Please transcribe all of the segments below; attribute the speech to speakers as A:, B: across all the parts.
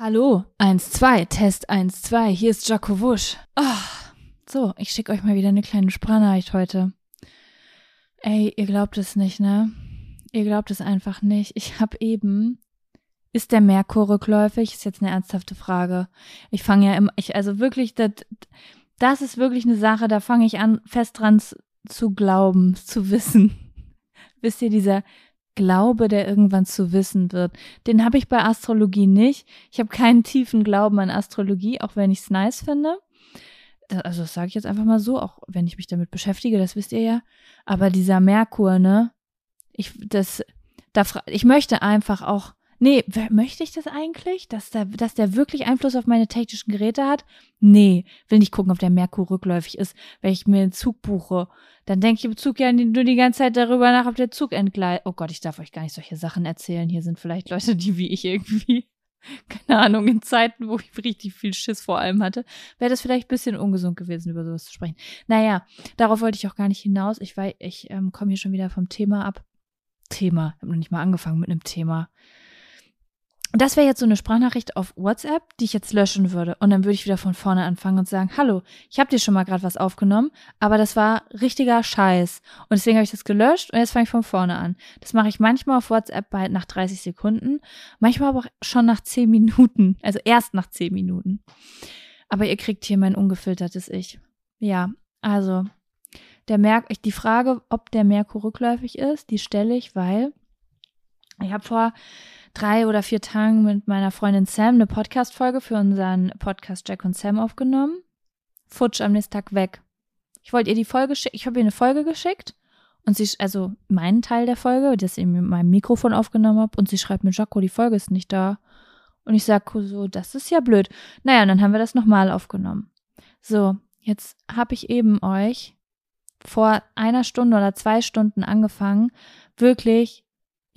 A: Hallo, 1, 2, Test 1, 2, hier ist Jaco Wusch. Ah, so, ich schicke euch mal wieder eine kleine Sprachnachricht heute. Ey, ihr glaubt es nicht, ne? Ihr glaubt es einfach nicht. Ich habe eben. Ist der Merkur rückläufig? Ist jetzt eine ernsthafte Frage. Ich fange ja immer. Ich, also wirklich, das, das ist wirklich eine Sache, da fange ich an, fest dran zu glauben, zu wissen. Wisst ihr, dieser Glaube, der irgendwann zu wissen wird. Den habe ich bei Astrologie nicht. Ich habe keinen tiefen Glauben an Astrologie, auch wenn ich es nice finde. Also das sage ich jetzt einfach mal so, auch wenn ich mich damit beschäftige, das wisst ihr ja. Aber dieser Merkur, ne? Ich, das, da, ich möchte einfach auch Nee, möchte ich das eigentlich? Dass der, dass der wirklich Einfluss auf meine technischen Geräte hat? Nee, will nicht gucken, ob der Merkur rückläufig ist, wenn ich mir einen Zug buche. Dann denke ich im Zug ja nur die ganze Zeit darüber nach, ob der Zug entgleitet. Oh Gott, ich darf euch gar nicht solche Sachen erzählen. Hier sind vielleicht Leute, die wie ich irgendwie, keine Ahnung, in Zeiten, wo ich richtig viel Schiss vor allem hatte, wäre das vielleicht ein bisschen ungesund gewesen, über sowas zu sprechen. Naja, darauf wollte ich auch gar nicht hinaus. Ich, ich ähm, komme hier schon wieder vom Thema ab. Thema. Ich habe noch nicht mal angefangen mit einem Thema das wäre jetzt so eine Sprachnachricht auf WhatsApp, die ich jetzt löschen würde. Und dann würde ich wieder von vorne anfangen und sagen, hallo, ich habe dir schon mal gerade was aufgenommen, aber das war richtiger Scheiß. Und deswegen habe ich das gelöscht und jetzt fange ich von vorne an. Das mache ich manchmal auf WhatsApp bald nach 30 Sekunden, manchmal aber auch schon nach 10 Minuten. Also erst nach 10 Minuten. Aber ihr kriegt hier mein ungefiltertes Ich. Ja, also der Merk die Frage, ob der Merkur rückläufig ist, die stelle ich, weil ich habe vor drei oder vier Tagen mit meiner Freundin Sam eine Podcast-Folge für unseren Podcast Jack und Sam aufgenommen. Futsch am nächsten Tag weg. Ich wollte ihr die Folge schicken, ich habe ihr eine Folge geschickt und sie, also meinen Teil der Folge, das ich mit meinem Mikrofon aufgenommen habe und sie schreibt mir, Jaco, die Folge ist nicht da. Und ich sag so, das ist ja blöd. Naja, und dann haben wir das nochmal aufgenommen. So, jetzt habe ich eben euch vor einer Stunde oder zwei Stunden angefangen, wirklich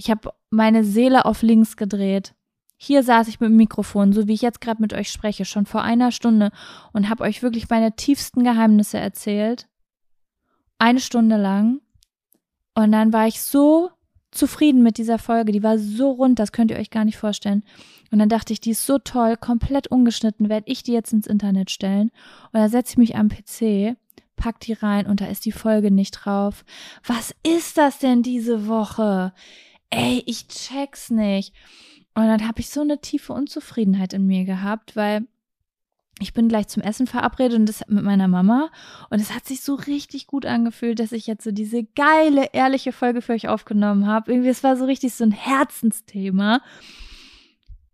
A: ich habe meine Seele auf links gedreht. Hier saß ich mit dem Mikrofon, so wie ich jetzt gerade mit euch spreche, schon vor einer Stunde und habe euch wirklich meine tiefsten Geheimnisse erzählt. Eine Stunde lang. Und dann war ich so zufrieden mit dieser Folge. Die war so rund, das könnt ihr euch gar nicht vorstellen. Und dann dachte ich, die ist so toll, komplett ungeschnitten, werde ich die jetzt ins Internet stellen. Und dann setze ich mich am PC, pack die rein und da ist die Folge nicht drauf. Was ist das denn diese Woche? Ey, ich check's nicht. Und dann habe ich so eine tiefe Unzufriedenheit in mir gehabt, weil ich bin gleich zum Essen verabredet und das mit meiner Mama. Und es hat sich so richtig gut angefühlt, dass ich jetzt so diese geile, ehrliche Folge für euch aufgenommen habe. Irgendwie, es war so richtig so ein Herzensthema.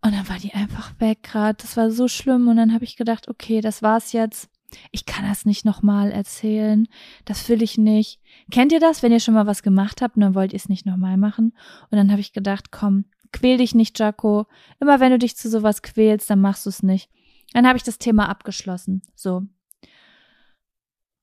A: Und dann war die einfach weg gerade. Das war so schlimm. Und dann habe ich gedacht, okay, das war's jetzt ich kann das nicht nochmal erzählen, das will ich nicht. Kennt ihr das, wenn ihr schon mal was gemacht habt und dann wollt ihr es nicht nochmal machen? Und dann habe ich gedacht, komm, quäl dich nicht, Jaco. Immer wenn du dich zu sowas quälst, dann machst du es nicht. Dann habe ich das Thema abgeschlossen. So.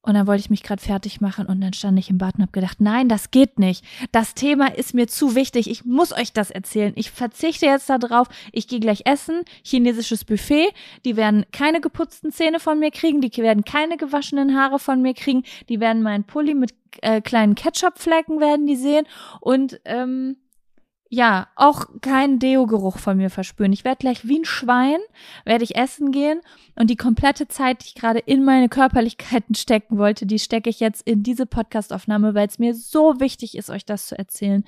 A: Und dann wollte ich mich gerade fertig machen und dann stand ich im Bad und habe gedacht, nein, das geht nicht. Das Thema ist mir zu wichtig. Ich muss euch das erzählen. Ich verzichte jetzt darauf. Ich gehe gleich essen. Chinesisches Buffet. Die werden keine geputzten Zähne von mir kriegen. Die werden keine gewaschenen Haare von mir kriegen. Die werden meinen Pulli mit äh, kleinen Ketchupflecken werden die sehen. Und ähm, ja, auch keinen Deo-Geruch von mir verspüren. Ich werde gleich wie ein Schwein, werde ich essen gehen und die komplette Zeit, die ich gerade in meine Körperlichkeiten stecken wollte, die stecke ich jetzt in diese Podcastaufnahme, weil es mir so wichtig ist, euch das zu erzählen.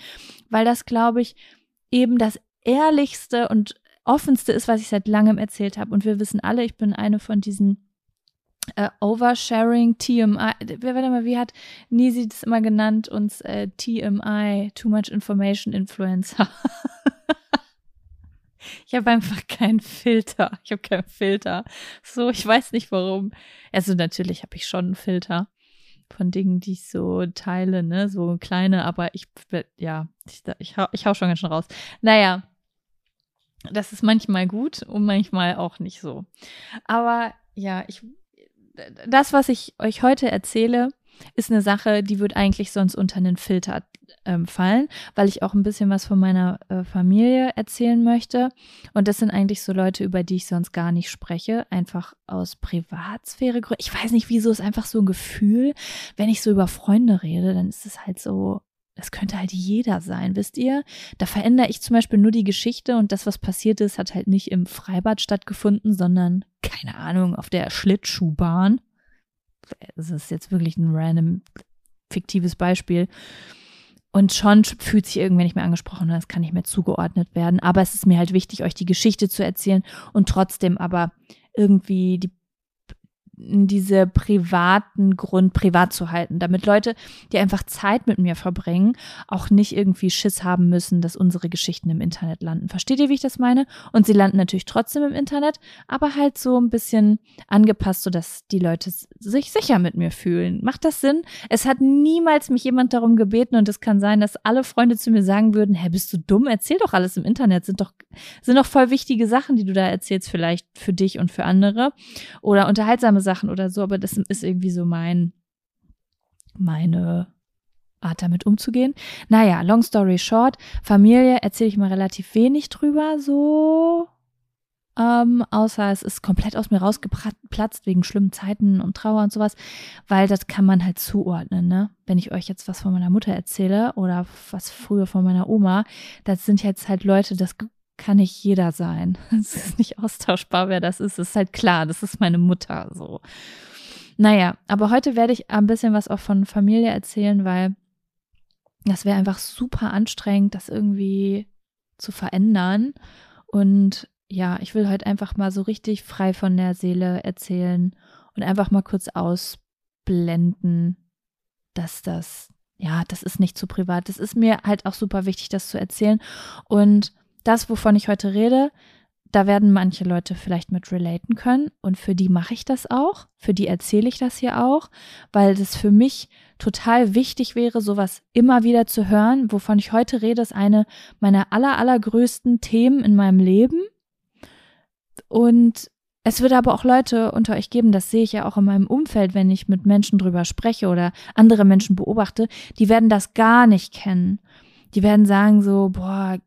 A: Weil das, glaube ich, eben das ehrlichste und offenste ist, was ich seit langem erzählt habe. Und wir wissen alle, ich bin eine von diesen Uh, Oversharing, TMI, warte mal, wie hat Nisi das immer genannt, uns äh, TMI, Too Much Information Influencer. ich habe einfach keinen Filter. Ich habe keinen Filter. So, ich weiß nicht warum. Also natürlich habe ich schon einen Filter von Dingen, die ich so teile, ne, so kleine, aber ich, ja, ich, ich, hau, ich hau schon ganz schön raus. Naja, das ist manchmal gut und manchmal auch nicht so. Aber ja, ich das, was ich euch heute erzähle, ist eine Sache, die wird eigentlich sonst unter einen Filter ähm, fallen, weil ich auch ein bisschen was von meiner äh, Familie erzählen möchte. Und das sind eigentlich so Leute, über die ich sonst gar nicht spreche, einfach aus Privatsphäre. Ich weiß nicht, wieso ist einfach so ein Gefühl, wenn ich so über Freunde rede, dann ist es halt so das könnte halt jeder sein, wisst ihr? Da verändere ich zum Beispiel nur die Geschichte und das, was passiert ist, hat halt nicht im Freibad stattgefunden, sondern, keine Ahnung, auf der Schlittschuhbahn. Das ist jetzt wirklich ein random fiktives Beispiel. Und schon fühlt sich irgendwer nicht mehr angesprochen, das kann nicht mehr zugeordnet werden. Aber es ist mir halt wichtig, euch die Geschichte zu erzählen und trotzdem aber irgendwie die diese privaten Grund privat zu halten, damit Leute, die einfach Zeit mit mir verbringen, auch nicht irgendwie Schiss haben müssen, dass unsere Geschichten im Internet landen. Versteht ihr, wie ich das meine? Und sie landen natürlich trotzdem im Internet, aber halt so ein bisschen angepasst, sodass die Leute sich sicher mit mir fühlen. Macht das Sinn? Es hat niemals mich jemand darum gebeten und es kann sein, dass alle Freunde zu mir sagen würden, hä, bist du dumm? Erzähl doch alles im Internet. Sind doch, sind doch voll wichtige Sachen, die du da erzählst, vielleicht für dich und für andere. Oder unterhaltsame Sachen oder so, aber das ist irgendwie so mein, meine Art damit umzugehen. Naja, long story short, Familie erzähle ich mal relativ wenig drüber, so. Ähm, außer es ist komplett aus mir rausgeplatzt wegen schlimmen Zeiten und Trauer und sowas, weil das kann man halt zuordnen, ne? Wenn ich euch jetzt was von meiner Mutter erzähle oder was früher von meiner Oma, das sind jetzt halt Leute, das kann nicht jeder sein. Es ist nicht austauschbar, wer das ist. Es ist halt klar, das ist meine Mutter so. Naja, aber heute werde ich ein bisschen was auch von Familie erzählen, weil das wäre einfach super anstrengend, das irgendwie zu verändern. Und ja, ich will heute einfach mal so richtig frei von der Seele erzählen und einfach mal kurz ausblenden, dass das, ja, das ist nicht zu privat. Das ist mir halt auch super wichtig, das zu erzählen. Und das, wovon ich heute rede, da werden manche Leute vielleicht mit relaten können und für die mache ich das auch, für die erzähle ich das hier auch, weil das für mich total wichtig wäre, sowas immer wieder zu hören. Wovon ich heute rede, ist eine meiner aller, allergrößten Themen in meinem Leben. Und es wird aber auch Leute unter euch geben, das sehe ich ja auch in meinem Umfeld, wenn ich mit Menschen drüber spreche oder andere Menschen beobachte, die werden das gar nicht kennen. Die werden sagen so, boah,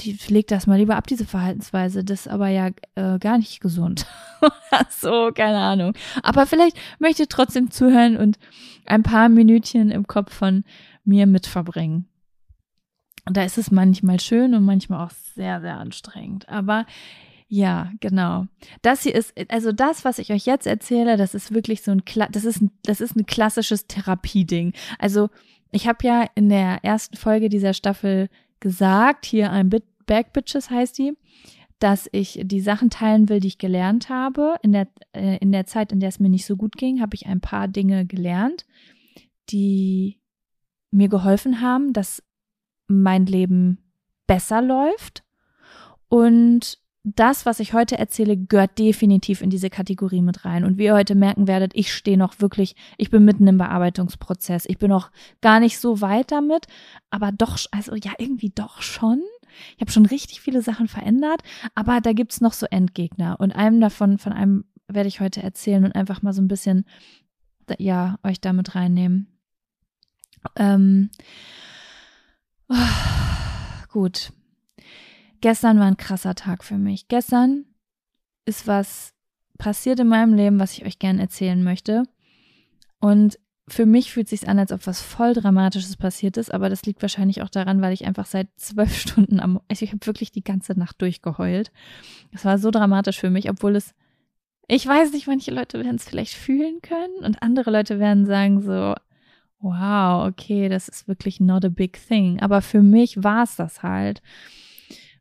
A: die legt das mal lieber ab, diese Verhaltensweise. Das ist aber ja äh, gar nicht gesund. so, keine Ahnung. Aber vielleicht möchte trotzdem zuhören und ein paar Minütchen im Kopf von mir mitverbringen. Und da ist es manchmal schön und manchmal auch sehr, sehr anstrengend. Aber ja, genau. Das hier ist, also das, was ich euch jetzt erzähle, das ist wirklich so ein, das ist, ein, das ist ein klassisches Therapieding. Also ich habe ja in der ersten Folge dieser Staffel gesagt, hier ein Bit Back Bitches heißt die, dass ich die Sachen teilen will, die ich gelernt habe. In der, äh, in der Zeit, in der es mir nicht so gut ging, habe ich ein paar Dinge gelernt, die mir geholfen haben, dass mein Leben besser läuft. Und das, was ich heute erzähle, gehört definitiv in diese Kategorie mit rein. Und wie ihr heute merken werdet, ich stehe noch wirklich, ich bin mitten im Bearbeitungsprozess. Ich bin noch gar nicht so weit damit, aber doch, also ja, irgendwie doch schon. Ich habe schon richtig viele Sachen verändert, aber da gibt's noch so Endgegner. Und einem davon, von einem werde ich heute erzählen und einfach mal so ein bisschen, ja, euch damit reinnehmen. Ähm, oh, gut, Gestern war ein krasser Tag für mich. Gestern ist was passiert in meinem Leben, was ich euch gerne erzählen möchte. Und für mich fühlt es sich an, als ob was voll Dramatisches passiert ist, aber das liegt wahrscheinlich auch daran, weil ich einfach seit zwölf Stunden am, also ich habe wirklich die ganze Nacht durchgeheult. Es war so dramatisch für mich, obwohl es, ich weiß nicht, manche Leute werden es vielleicht fühlen können und andere Leute werden sagen so, wow, okay, das ist wirklich not a big thing. Aber für mich war es das halt.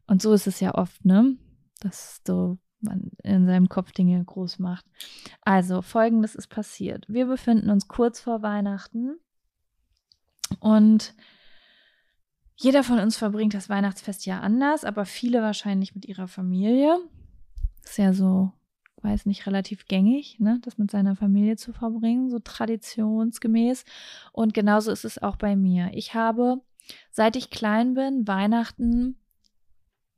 A: Und so ist es ja oft, ne? Dass so man in seinem Kopf Dinge groß macht. Also, folgendes ist passiert. Wir befinden uns kurz vor Weihnachten und jeder von uns verbringt das Weihnachtsfest ja anders, aber viele wahrscheinlich mit ihrer Familie. Ist ja so, weiß nicht, relativ gängig, ne, das mit seiner Familie zu verbringen, so traditionsgemäß. Und genauso ist es auch bei mir. Ich habe, seit ich klein bin, Weihnachten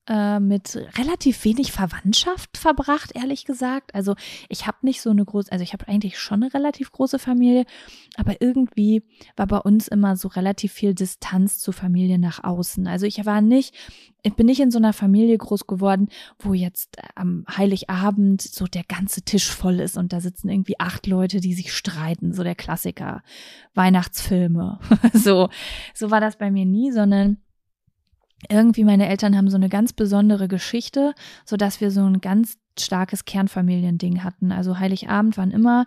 A: äh, mit relativ wenig Verwandtschaft verbracht, ehrlich gesagt. Also ich habe nicht so eine große, also ich habe eigentlich schon eine relativ große Familie, aber irgendwie war bei uns immer so relativ viel Distanz zur Familie nach außen. Also ich war nicht, ich bin nicht in so einer Familie groß geworden, wo jetzt am Heiligabend so der ganze Tisch voll ist und da sitzen irgendwie acht Leute, die sich streiten, so der Klassiker. Weihnachtsfilme. so, so war das bei mir nie, sondern irgendwie meine Eltern haben so eine ganz besondere Geschichte, so dass wir so ein ganz starkes Kernfamiliending hatten. Also Heiligabend waren immer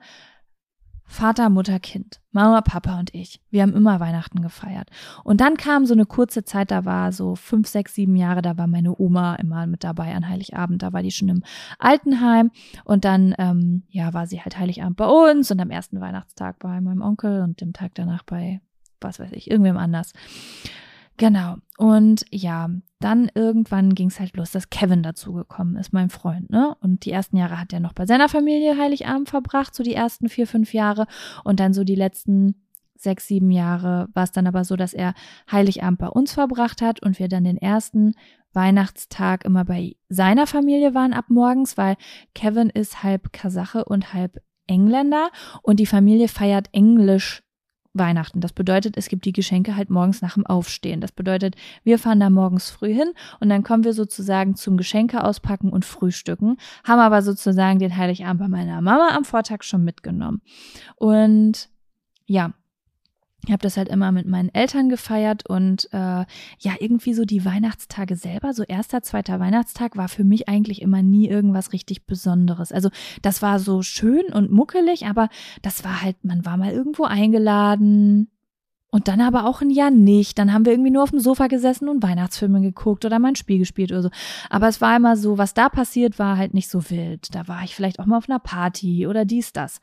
A: Vater, Mutter, Kind, Mama, Papa und ich. Wir haben immer Weihnachten gefeiert. Und dann kam so eine kurze Zeit, da war so fünf, sechs, sieben Jahre, da war meine Oma immer mit dabei an Heiligabend. Da war die schon im Altenheim. Und dann, ähm, ja, war sie halt Heiligabend bei uns und am ersten Weihnachtstag bei meinem Onkel und dem Tag danach bei, was weiß ich, irgendwem anders. Genau. Und ja, dann irgendwann ging es halt los, dass Kevin dazugekommen ist, mein Freund, ne? Und die ersten Jahre hat er noch bei seiner Familie Heiligabend verbracht, so die ersten vier, fünf Jahre. Und dann so die letzten sechs, sieben Jahre war es dann aber so, dass er Heiligabend bei uns verbracht hat und wir dann den ersten Weihnachtstag immer bei seiner Familie waren ab morgens, weil Kevin ist halb Kasache und halb Engländer und die Familie feiert Englisch Weihnachten. Das bedeutet, es gibt die Geschenke halt morgens nach dem Aufstehen. Das bedeutet, wir fahren da morgens früh hin und dann kommen wir sozusagen zum Geschenke auspacken und frühstücken, haben aber sozusagen den Heiligabend bei meiner Mama am Vortag schon mitgenommen. Und ja, ich habe das halt immer mit meinen Eltern gefeiert und äh, ja, irgendwie so die Weihnachtstage selber, so erster, zweiter Weihnachtstag war für mich eigentlich immer nie irgendwas richtig Besonderes. Also das war so schön und muckelig, aber das war halt, man war mal irgendwo eingeladen, und dann aber auch ein Jahr nicht. Dann haben wir irgendwie nur auf dem Sofa gesessen und Weihnachtsfilme geguckt oder mal ein Spiel gespielt oder so. Aber es war immer so, was da passiert, war halt nicht so wild. Da war ich vielleicht auch mal auf einer Party oder dies, das.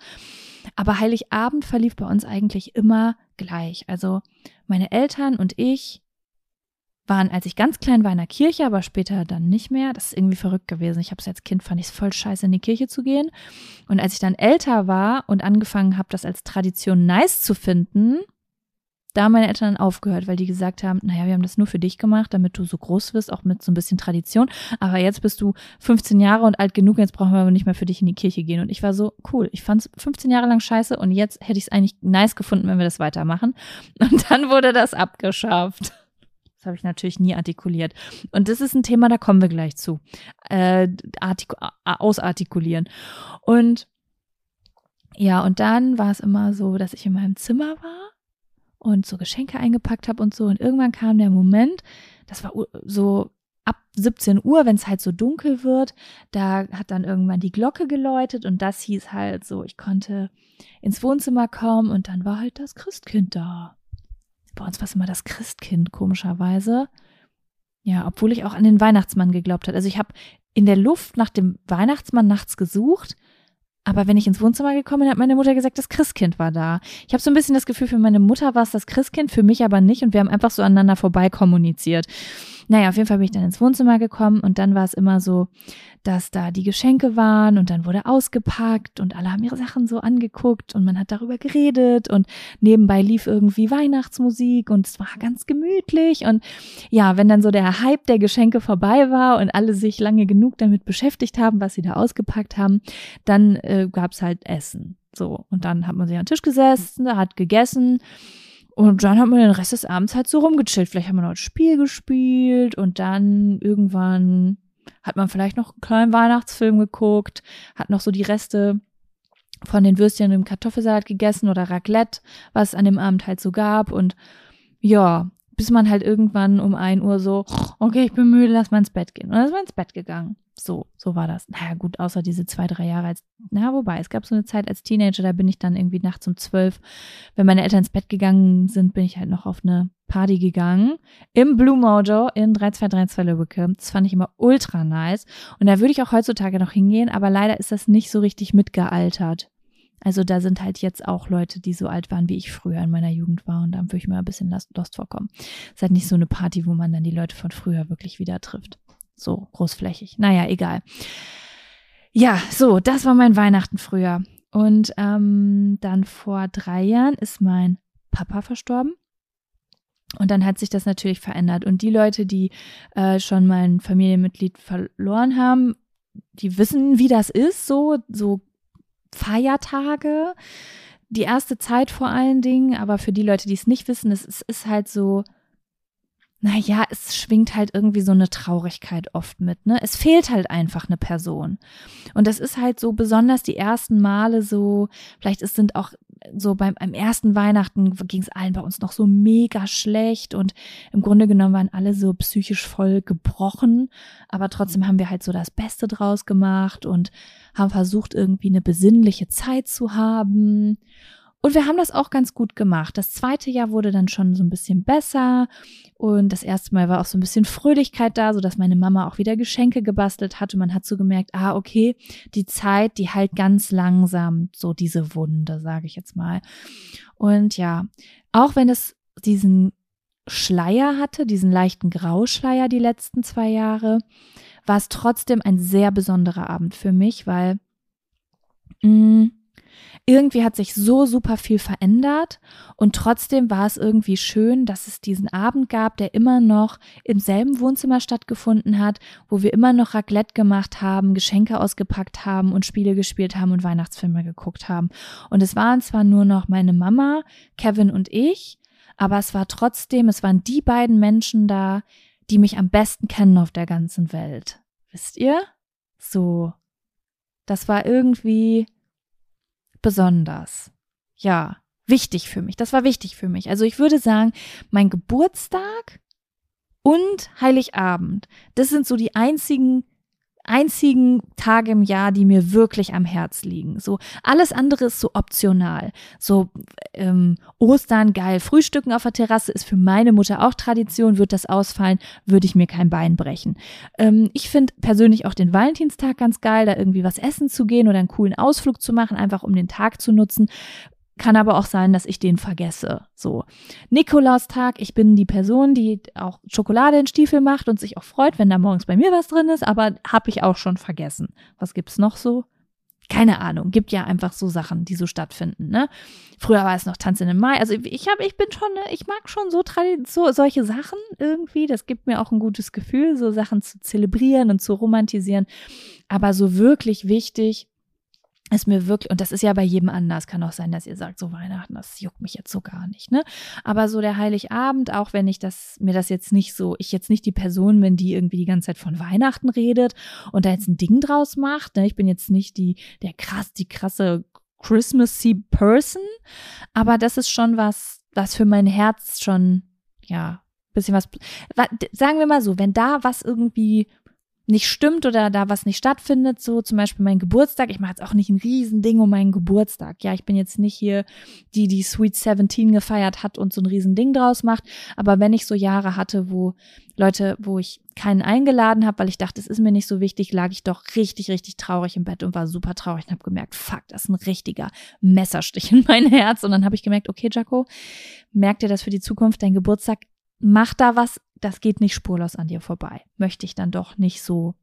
A: Aber Heiligabend verlief bei uns eigentlich immer gleich. Also meine Eltern und ich waren, als ich ganz klein war, in der Kirche, aber später dann nicht mehr. Das ist irgendwie verrückt gewesen. Ich habe es als Kind, fand ich es voll scheiße, in die Kirche zu gehen. Und als ich dann älter war und angefangen habe, das als Tradition nice zu finden, da haben meine Eltern dann aufgehört, weil die gesagt haben, naja, wir haben das nur für dich gemacht, damit du so groß wirst, auch mit so ein bisschen Tradition. Aber jetzt bist du 15 Jahre und alt genug, jetzt brauchen wir aber nicht mehr für dich in die Kirche gehen. Und ich war so, cool, ich fand es 15 Jahre lang scheiße und jetzt hätte ich es eigentlich nice gefunden, wenn wir das weitermachen. Und dann wurde das abgeschafft. Das habe ich natürlich nie artikuliert. Und das ist ein Thema, da kommen wir gleich zu. Äh, ausartikulieren. Und ja, und dann war es immer so, dass ich in meinem Zimmer war und so Geschenke eingepackt habe und so. Und irgendwann kam der Moment, das war so ab 17 Uhr, wenn es halt so dunkel wird, da hat dann irgendwann die Glocke geläutet und das hieß halt so, ich konnte ins Wohnzimmer kommen und dann war halt das Christkind da. Bei uns war es immer das Christkind, komischerweise. Ja, obwohl ich auch an den Weihnachtsmann geglaubt habe. Also ich habe in der Luft nach dem Weihnachtsmann nachts gesucht aber wenn ich ins Wohnzimmer gekommen bin, hat meine Mutter gesagt, das Christkind war da. Ich habe so ein bisschen das Gefühl, für meine Mutter war es das Christkind, für mich aber nicht. Und wir haben einfach so aneinander vorbei kommuniziert. Naja, auf jeden Fall bin ich dann ins Wohnzimmer gekommen und dann war es immer so, dass da die Geschenke waren und dann wurde ausgepackt und alle haben ihre Sachen so angeguckt und man hat darüber geredet und nebenbei lief irgendwie Weihnachtsmusik und es war ganz gemütlich und ja, wenn dann so der Hype der Geschenke vorbei war und alle sich lange genug damit beschäftigt haben, was sie da ausgepackt haben, dann äh, gab's halt Essen. So, und dann hat man sich an den Tisch gesessen, hat gegessen und dann hat man den Rest des Abends halt so rumgechillt. Vielleicht hat man noch ein Spiel gespielt und dann irgendwann hat man vielleicht noch einen kleinen Weihnachtsfilm geguckt, hat noch so die Reste von den Würstchen im Kartoffelsalat gegessen oder Raclette, was es an dem Abend halt so gab. Und ja, bis man halt irgendwann um ein Uhr so, okay, ich bin müde, lass mal ins Bett gehen. Und dann ist man ins Bett gegangen. So, so war das. Naja, gut, außer diese zwei, drei Jahre als, na, wobei, es gab so eine Zeit als Teenager, da bin ich dann irgendwie nachts um zwölf, wenn meine Eltern ins Bett gegangen sind, bin ich halt noch auf eine Party gegangen. Im Blue Mojo in 3232 Lübbecke. Das fand ich immer ultra nice. Und da würde ich auch heutzutage noch hingehen, aber leider ist das nicht so richtig mitgealtert. Also da sind halt jetzt auch Leute, die so alt waren, wie ich früher in meiner Jugend war und da würde ich mir ein bisschen lost vorkommen. Es ist halt nicht so eine Party, wo man dann die Leute von früher wirklich wieder trifft so großflächig. Naja, egal. Ja, so, das war mein Weihnachten früher. Und ähm, dann vor drei Jahren ist mein Papa verstorben. Und dann hat sich das natürlich verändert. Und die Leute, die äh, schon mal ein Familienmitglied verloren haben, die wissen, wie das ist, so, so Feiertage, die erste Zeit vor allen Dingen. Aber für die Leute, die es nicht wissen, es, es ist halt so, naja, es schwingt halt irgendwie so eine Traurigkeit oft mit, ne? Es fehlt halt einfach eine Person. Und das ist halt so besonders die ersten Male so, vielleicht es sind auch so beim, beim ersten Weihnachten ging es allen bei uns noch so mega schlecht und im Grunde genommen waren alle so psychisch voll gebrochen, aber trotzdem haben wir halt so das Beste draus gemacht und haben versucht irgendwie eine besinnliche Zeit zu haben und wir haben das auch ganz gut gemacht. Das zweite Jahr wurde dann schon so ein bisschen besser und das erste Mal war auch so ein bisschen Fröhlichkeit da, so dass meine Mama auch wieder Geschenke gebastelt hat und man hat so gemerkt, ah, okay, die Zeit, die halt ganz langsam so diese Wunde, sage ich jetzt mal. Und ja, auch wenn es diesen Schleier hatte, diesen leichten Grauschleier die letzten zwei Jahre, war es trotzdem ein sehr besonderer Abend für mich, weil mh, mm, irgendwie hat sich so super viel verändert und trotzdem war es irgendwie schön, dass es diesen Abend gab, der immer noch im selben Wohnzimmer stattgefunden hat, wo wir immer noch Raclette gemacht haben, Geschenke ausgepackt haben und Spiele gespielt haben und Weihnachtsfilme geguckt haben. Und es waren zwar nur noch meine Mama, Kevin und ich, aber es war trotzdem, es waren die beiden Menschen da, die mich am besten kennen auf der ganzen Welt. Wisst ihr? So. Das war irgendwie besonders. Ja, wichtig für mich. Das war wichtig für mich. Also ich würde sagen, mein Geburtstag und Heiligabend, das sind so die einzigen einzigen Tage im Jahr, die mir wirklich am Herz liegen. So alles andere ist so optional. So ähm, Ostern geil, Frühstücken auf der Terrasse ist für meine Mutter auch Tradition. Wird das ausfallen, würde ich mir kein Bein brechen. Ähm, ich finde persönlich auch den Valentinstag ganz geil, da irgendwie was essen zu gehen oder einen coolen Ausflug zu machen, einfach um den Tag zu nutzen. Kann aber auch sein, dass ich den vergesse. So. Nikolaustag, ich bin die Person, die auch Schokolade in Stiefel macht und sich auch freut, wenn da morgens bei mir was drin ist, aber habe ich auch schon vergessen. Was gibt's noch so? Keine Ahnung, gibt ja einfach so Sachen, die so stattfinden, ne? Früher war es noch Tanz in den Mai. Also ich habe, ich bin schon, ich mag schon so, so solche Sachen irgendwie. Das gibt mir auch ein gutes Gefühl, so Sachen zu zelebrieren und zu romantisieren. Aber so wirklich wichtig ist mir wirklich, und das ist ja bei jedem anders, kann auch sein, dass ihr sagt, so Weihnachten, das juckt mich jetzt so gar nicht, ne? Aber so der Heiligabend, auch wenn ich das, mir das jetzt nicht so, ich jetzt nicht die Person bin, die irgendwie die ganze Zeit von Weihnachten redet und da jetzt ein Ding draus macht, ne? Ich bin jetzt nicht die, der krass, die krasse Christmassy Person, aber das ist schon was, was für mein Herz schon, ja, bisschen was, sagen wir mal so, wenn da was irgendwie nicht stimmt oder da was nicht stattfindet, so zum Beispiel mein Geburtstag. Ich mache jetzt auch nicht ein Riesending um meinen Geburtstag. Ja, ich bin jetzt nicht hier die, die Sweet 17 gefeiert hat und so ein Riesending draus macht. Aber wenn ich so Jahre hatte, wo Leute, wo ich keinen eingeladen habe, weil ich dachte, es ist mir nicht so wichtig, lag ich doch richtig, richtig traurig im Bett und war super traurig und habe gemerkt, fuck, das ist ein richtiger Messerstich in mein Herz. Und dann habe ich gemerkt, okay, Jaco, merk dir das für die Zukunft, dein Geburtstag mach da was, das geht nicht spurlos an dir vorbei. Möchte ich dann doch nicht so,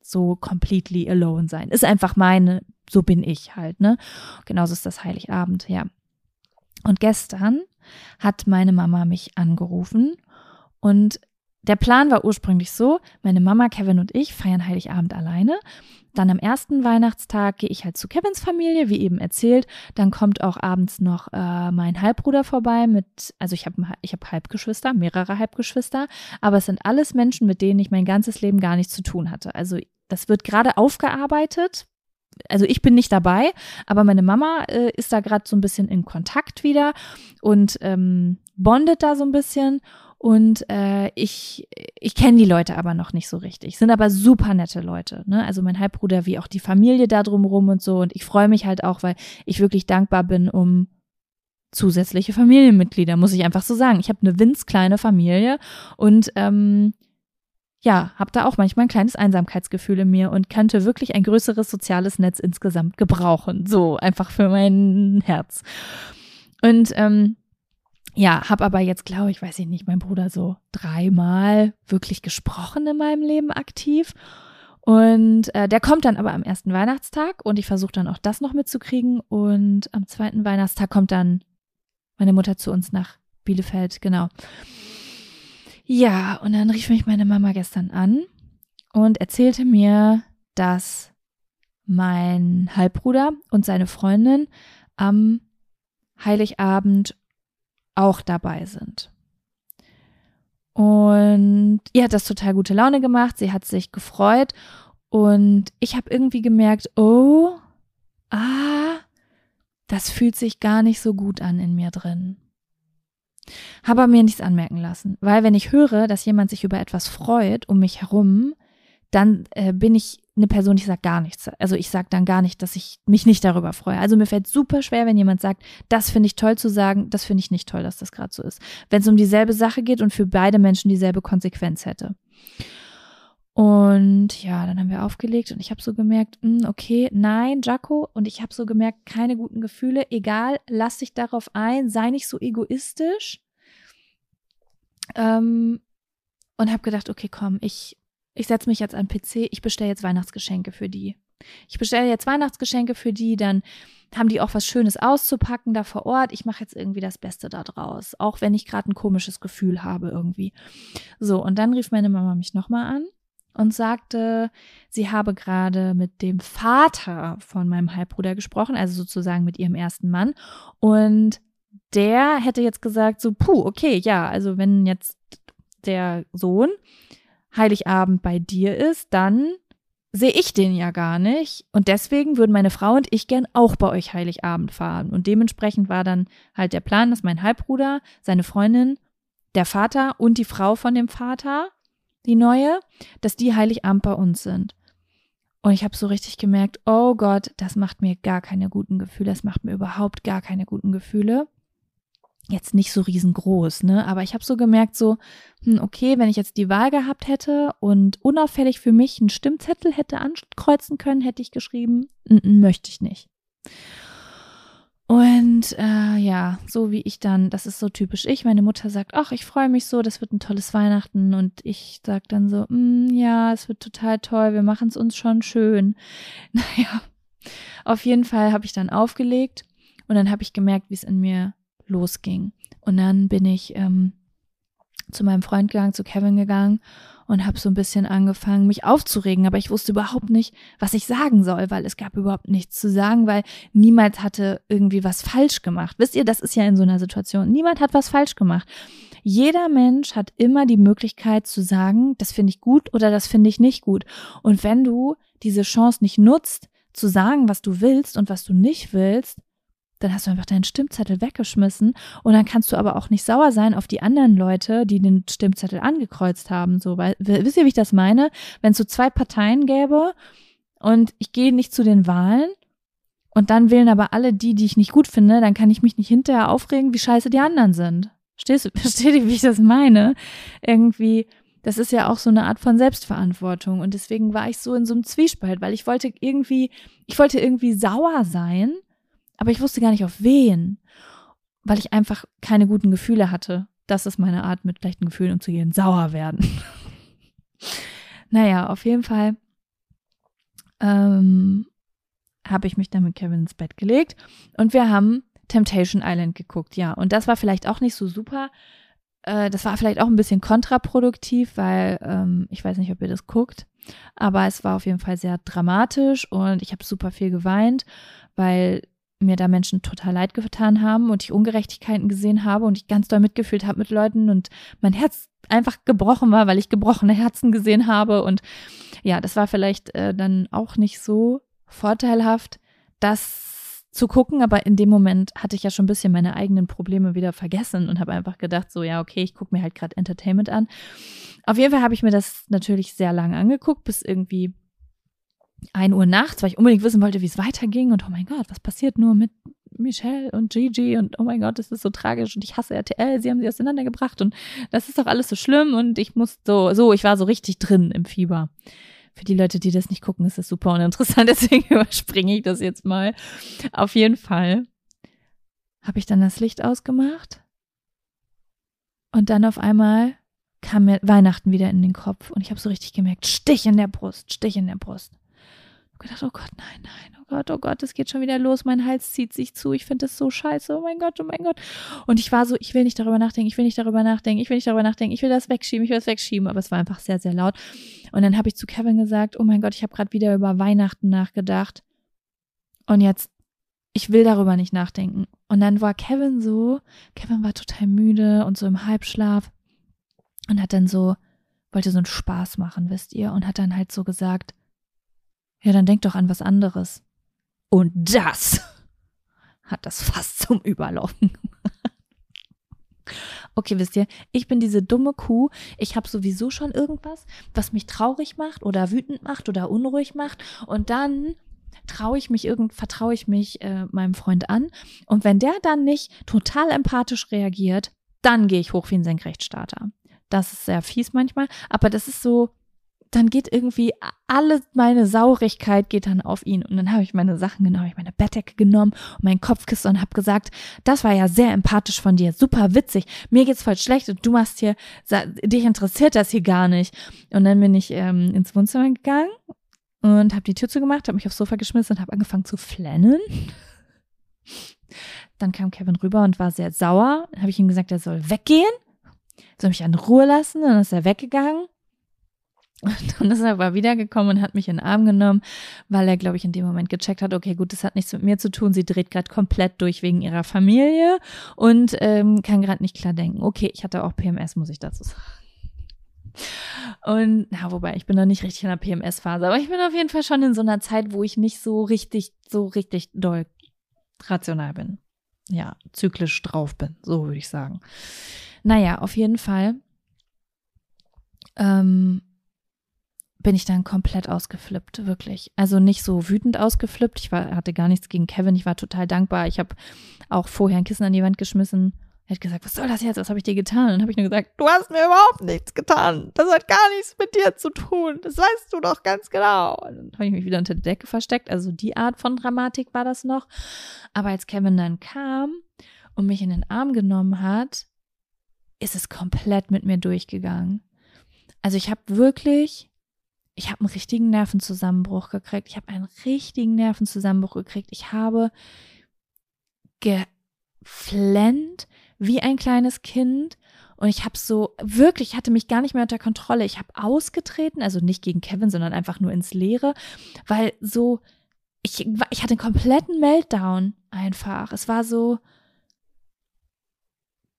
A: so completely alone sein. Ist einfach meine, so bin ich halt, ne? Genauso ist das Heiligabend, ja. Und gestern hat meine Mama mich angerufen und der Plan war ursprünglich so, meine Mama, Kevin und ich feiern Heiligabend alleine. Dann am ersten Weihnachtstag gehe ich halt zu Kevins Familie, wie eben erzählt. Dann kommt auch abends noch äh, mein Halbbruder vorbei mit, also ich habe ich hab Halbgeschwister, mehrere Halbgeschwister, aber es sind alles Menschen, mit denen ich mein ganzes Leben gar nichts zu tun hatte. Also das wird gerade aufgearbeitet, also ich bin nicht dabei, aber meine Mama äh, ist da gerade so ein bisschen in Kontakt wieder und ähm, bondet da so ein bisschen. Und äh, ich, ich kenne die Leute aber noch nicht so richtig. Sind aber super nette Leute. Ne? Also mein Halbbruder wie auch die Familie da drumrum und so. Und ich freue mich halt auch, weil ich wirklich dankbar bin um zusätzliche Familienmitglieder, muss ich einfach so sagen. Ich habe eine winzkleine Familie und ähm, ja, habe da auch manchmal ein kleines Einsamkeitsgefühl in mir und könnte wirklich ein größeres soziales Netz insgesamt gebrauchen. So einfach für mein Herz. Und ähm, ja, habe aber jetzt, glaube ich, weiß ich nicht, mein Bruder so dreimal wirklich gesprochen in meinem Leben aktiv. Und äh, der kommt dann aber am ersten Weihnachtstag und ich versuche dann auch das noch mitzukriegen. Und am zweiten Weihnachtstag kommt dann meine Mutter zu uns nach Bielefeld, genau. Ja, und dann rief mich meine Mama gestern an und erzählte mir, dass mein Halbbruder und seine Freundin am Heiligabend auch dabei sind. Und ihr hat das total gute Laune gemacht, sie hat sich gefreut und ich habe irgendwie gemerkt, oh, ah, das fühlt sich gar nicht so gut an in mir drin. Habe mir nichts anmerken lassen, weil wenn ich höre, dass jemand sich über etwas freut um mich herum, dann äh, bin ich eine Person, die sagt gar nichts. Also ich sage dann gar nicht, dass ich mich nicht darüber freue. Also mir fällt super schwer, wenn jemand sagt, das finde ich toll zu sagen, das finde ich nicht toll, dass das gerade so ist. Wenn es um dieselbe Sache geht und für beide Menschen dieselbe Konsequenz hätte. Und ja, dann haben wir aufgelegt und ich habe so gemerkt, mh, hm, okay, nein, Jaco. Und ich habe so gemerkt, keine guten Gefühle. Egal, lass dich darauf ein, sei nicht so egoistisch. Ähm, und habe gedacht, okay, komm, ich, ich setze mich jetzt an PC, ich bestelle jetzt Weihnachtsgeschenke für die. Ich bestelle jetzt Weihnachtsgeschenke für die, dann haben die auch was Schönes auszupacken da vor Ort. Ich mache jetzt irgendwie das Beste da draus, auch wenn ich gerade ein komisches Gefühl habe irgendwie. So, und dann rief meine Mama mich nochmal an und sagte, sie habe gerade mit dem Vater von meinem Halbbruder gesprochen, also sozusagen mit ihrem ersten Mann. Und der hätte jetzt gesagt, so, puh, okay, ja, also wenn jetzt der Sohn Heiligabend bei dir ist, dann sehe ich den ja gar nicht. Und deswegen würden meine Frau und ich gern auch bei euch Heiligabend fahren. Und dementsprechend war dann halt der Plan, dass mein Halbbruder, seine Freundin, der Vater und die Frau von dem Vater die neue, dass die Heiligabend bei uns sind. Und ich habe so richtig gemerkt, oh Gott, das macht mir gar keine guten Gefühle, das macht mir überhaupt gar keine guten Gefühle. Jetzt nicht so riesengroß, ne? Aber ich habe so gemerkt, so, hm, okay, wenn ich jetzt die Wahl gehabt hätte und unauffällig für mich einen Stimmzettel hätte ankreuzen können, hätte ich geschrieben, n -n, möchte ich nicht. Und äh, ja, so wie ich dann, das ist so typisch ich. Meine Mutter sagt, ach, ich freue mich so, das wird ein tolles Weihnachten. Und ich sag dann so, mm, ja, es wird total toll, wir machen es uns schon schön. Naja, auf jeden Fall habe ich dann aufgelegt und dann habe ich gemerkt, wie es in mir losging. Und dann bin ich ähm, zu meinem Freund gegangen, zu Kevin gegangen und habe so ein bisschen angefangen, mich aufzuregen, aber ich wusste überhaupt nicht, was ich sagen soll, weil es gab überhaupt nichts zu sagen, weil niemand hatte irgendwie was falsch gemacht. Wisst ihr, das ist ja in so einer Situation. Niemand hat was falsch gemacht. Jeder Mensch hat immer die Möglichkeit zu sagen, das finde ich gut oder das finde ich nicht gut. Und wenn du diese Chance nicht nutzt, zu sagen, was du willst und was du nicht willst, dann hast du einfach deinen Stimmzettel weggeschmissen und dann kannst du aber auch nicht sauer sein auf die anderen Leute, die den Stimmzettel angekreuzt haben. So, weil, wisst ihr, wie ich das meine? Wenn es so zwei Parteien gäbe und ich gehe nicht zu den Wahlen und dann wählen aber alle die, die ich nicht gut finde, dann kann ich mich nicht hinterher aufregen, wie scheiße die anderen sind. Verstehst, versteht ihr, wie ich das meine? Irgendwie, das ist ja auch so eine Art von Selbstverantwortung und deswegen war ich so in so einem Zwiespalt, weil ich wollte irgendwie, ich wollte irgendwie sauer sein aber ich wusste gar nicht auf wen, weil ich einfach keine guten Gefühle hatte. Das ist meine Art, mit schlechten Gefühlen umzugehen. Sauer werden. naja, auf jeden Fall ähm, habe ich mich dann mit Kevin ins Bett gelegt und wir haben Temptation Island geguckt, ja. Und das war vielleicht auch nicht so super. Äh, das war vielleicht auch ein bisschen kontraproduktiv, weil ähm, ich weiß nicht, ob ihr das guckt, aber es war auf jeden Fall sehr dramatisch und ich habe super viel geweint, weil mir da Menschen total leid getan haben und ich Ungerechtigkeiten gesehen habe und ich ganz doll mitgefühlt habe mit Leuten und mein Herz einfach gebrochen war, weil ich gebrochene Herzen gesehen habe und ja, das war vielleicht äh, dann auch nicht so vorteilhaft, das zu gucken, aber in dem Moment hatte ich ja schon ein bisschen meine eigenen Probleme wieder vergessen und habe einfach gedacht, so ja, okay, ich gucke mir halt gerade Entertainment an. Auf jeden Fall habe ich mir das natürlich sehr lange angeguckt, bis irgendwie 1 Uhr nachts, weil ich unbedingt wissen wollte, wie es weiterging. Und oh mein Gott, was passiert nur mit Michelle und Gigi? Und oh mein Gott, das ist so tragisch. Und ich hasse RTL, sie haben sie auseinandergebracht. Und das ist doch alles so schlimm. Und ich muss so, so, ich war so richtig drin im Fieber. Für die Leute, die das nicht gucken, ist das super uninteressant, deswegen überspringe ich das jetzt mal. Auf jeden Fall habe ich dann das Licht ausgemacht. Und dann auf einmal kam mir Weihnachten wieder in den Kopf. Und ich habe so richtig gemerkt, Stich in der Brust, Stich in der Brust. Gedacht, oh Gott, nein, nein, oh Gott, oh Gott, es geht schon wieder los, mein Hals zieht sich zu, ich finde das so scheiße, oh mein Gott, oh mein Gott. Und ich war so, ich will nicht darüber nachdenken, ich will nicht darüber nachdenken, ich will nicht darüber nachdenken, ich will das wegschieben, ich will das wegschieben, aber es war einfach sehr, sehr laut. Und dann habe ich zu Kevin gesagt, oh mein Gott, ich habe gerade wieder über Weihnachten nachgedacht. Und jetzt, ich will darüber nicht nachdenken. Und dann war Kevin so, Kevin war total müde und so im Halbschlaf und hat dann so, wollte so einen Spaß machen, wisst ihr, und hat dann halt so gesagt, ja, dann denk doch an was anderes. Und das hat das fast zum Überlaufen Okay, wisst ihr, ich bin diese dumme Kuh. Ich habe sowieso schon irgendwas, was mich traurig macht oder wütend macht oder unruhig macht. Und dann traue ich mich irgend, vertraue ich mich äh, meinem Freund an. Und wenn der dann nicht total empathisch reagiert, dann gehe ich hoch wie ein Senkrechtstarter. Das ist sehr fies manchmal, aber das ist so, dann geht irgendwie alle meine Saurigkeit geht dann auf ihn. Und dann habe ich meine Sachen genommen, ich meine Bettdecke genommen und meinen Kopfkissen und habe gesagt, das war ja sehr empathisch von dir, super witzig. Mir geht's voll schlecht und du machst hier, dich interessiert das hier gar nicht. Und dann bin ich ähm, ins Wohnzimmer gegangen und habe die Tür zugemacht, habe mich aufs Sofa geschmissen und habe angefangen zu flennen. Dann kam Kevin rüber und war sehr sauer. Dann habe ich ihm gesagt, er soll weggehen, soll mich in Ruhe lassen. Dann ist er weggegangen. Und dann ist er aber wiedergekommen und hat mich in den Arm genommen, weil er, glaube ich, in dem Moment gecheckt hat, okay, gut, das hat nichts mit mir zu tun. Sie dreht gerade komplett durch wegen ihrer Familie und ähm, kann gerade nicht klar denken. Okay, ich hatte auch PMS, muss ich dazu sagen. Und, na, wobei, ich bin noch nicht richtig in der PMS-Phase, aber ich bin auf jeden Fall schon in so einer Zeit, wo ich nicht so richtig, so richtig doll rational bin. Ja, zyklisch drauf bin, so würde ich sagen. Naja, auf jeden Fall ähm, bin ich dann komplett ausgeflippt, wirklich. Also nicht so wütend ausgeflippt. Ich war, hatte gar nichts gegen Kevin. Ich war total dankbar. Ich habe auch vorher ein Kissen an die Wand geschmissen. Er hat gesagt, was soll das jetzt? Was habe ich dir getan? Und dann habe ich nur gesagt, du hast mir überhaupt nichts getan. Das hat gar nichts mit dir zu tun. Das weißt du doch ganz genau. Und dann habe ich mich wieder unter der Decke versteckt. Also die Art von Dramatik war das noch. Aber als Kevin dann kam und mich in den Arm genommen hat, ist es komplett mit mir durchgegangen. Also ich habe wirklich, ich habe einen richtigen Nervenzusammenbruch gekriegt. Ich habe einen richtigen Nervenzusammenbruch gekriegt. Ich habe geflennt wie ein kleines Kind. Und ich habe so, wirklich, hatte mich gar nicht mehr unter Kontrolle. Ich habe ausgetreten, also nicht gegen Kevin, sondern einfach nur ins Leere, weil so, ich, ich hatte einen kompletten Meltdown einfach. Es war so,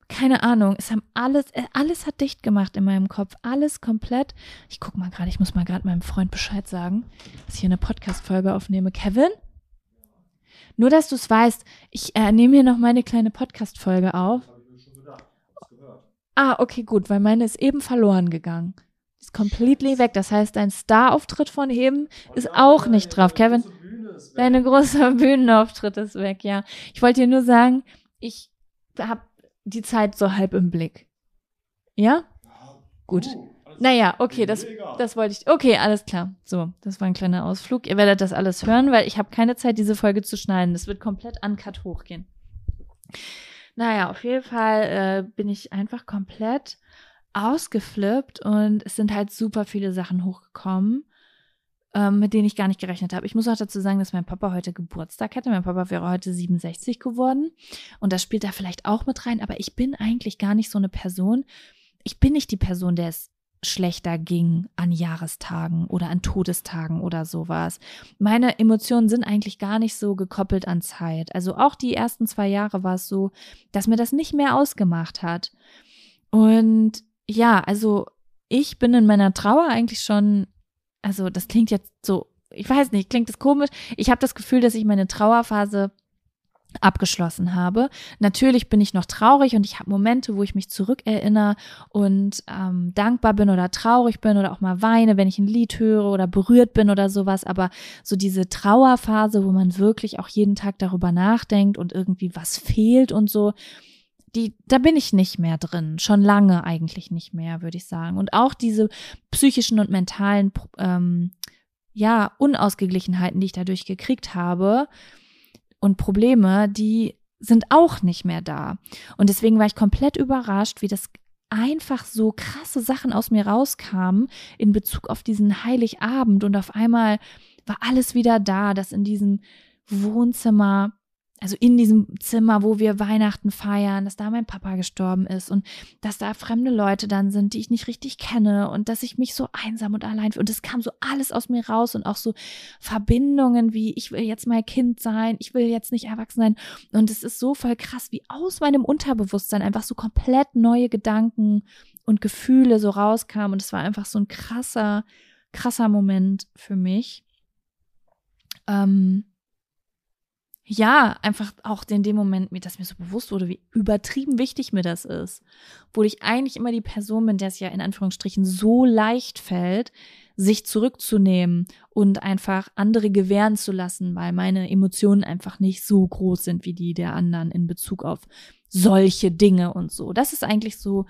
A: keine Ahnung, es haben alles, äh, alles hat dicht gemacht in meinem Kopf, alles komplett. Ich guck mal gerade, ich muss mal gerade meinem Freund Bescheid sagen, dass ich hier eine Podcast-Folge aufnehme. Kevin? Nur, dass du es weißt, ich äh, nehme hier noch meine kleine Podcast-Folge auf. Ah, okay, gut, weil meine ist eben verloren gegangen. Ist completely weg. Das heißt, dein Star-Auftritt von eben ist auch nicht drauf. Kevin, deine große Bühnenauftritt ist weg, ja. Ich wollte dir nur sagen, ich habe die Zeit so halb im Blick. Ja? Gut. Naja, okay, das, das wollte ich. Okay, alles klar. So, das war ein kleiner Ausflug. Ihr werdet das alles hören, weil ich habe keine Zeit, diese Folge zu schneiden. Das wird komplett uncut hochgehen. Naja, auf jeden Fall äh, bin ich einfach komplett ausgeflippt und es sind halt super viele Sachen hochgekommen, ähm, mit denen ich gar nicht gerechnet habe. Ich muss auch dazu sagen, dass mein Papa heute Geburtstag hätte. Mein Papa wäre heute 67 geworden und das spielt da vielleicht auch mit rein, aber ich bin eigentlich gar nicht so eine Person. Ich bin nicht die Person, der es schlechter ging an Jahrestagen oder an Todestagen oder sowas. Meine Emotionen sind eigentlich gar nicht so gekoppelt an Zeit. Also auch die ersten zwei Jahre war es so, dass mir das nicht mehr ausgemacht hat. Und ja, also ich bin in meiner Trauer eigentlich schon, also das klingt jetzt so, ich weiß nicht, klingt das komisch. Ich habe das Gefühl, dass ich meine Trauerphase abgeschlossen habe. Natürlich bin ich noch traurig und ich habe Momente, wo ich mich zurückerinnere und ähm, dankbar bin oder traurig bin oder auch mal weine, wenn ich ein Lied höre oder berührt bin oder sowas. Aber so diese Trauerphase, wo man wirklich auch jeden Tag darüber nachdenkt und irgendwie was fehlt und so, die, da bin ich nicht mehr drin. Schon lange eigentlich nicht mehr, würde ich sagen. Und auch diese psychischen und mentalen, ähm, ja, Unausgeglichenheiten, die ich dadurch gekriegt habe, und Probleme, die sind auch nicht mehr da. Und deswegen war ich komplett überrascht, wie das einfach so krasse Sachen aus mir rauskamen in Bezug auf diesen Heiligabend und auf einmal war alles wieder da, dass in diesem Wohnzimmer also in diesem Zimmer, wo wir Weihnachten feiern, dass da mein Papa gestorben ist und dass da fremde Leute dann sind, die ich nicht richtig kenne und dass ich mich so einsam und allein und es kam so alles aus mir raus und auch so Verbindungen wie ich will jetzt mal Kind sein, ich will jetzt nicht erwachsen sein. Und es ist so voll krass, wie aus meinem Unterbewusstsein einfach so komplett neue Gedanken und Gefühle so rauskamen. Und es war einfach so ein krasser, krasser Moment für mich. Ähm, ja, einfach auch in dem Moment, dass mir so bewusst wurde, wie übertrieben wichtig mir das ist. Wo ich eigentlich immer die Person bin, der es ja in Anführungsstrichen so leicht fällt, sich zurückzunehmen und einfach andere gewähren zu lassen, weil meine Emotionen einfach nicht so groß sind wie die der anderen in Bezug auf solche Dinge und so. Das ist eigentlich so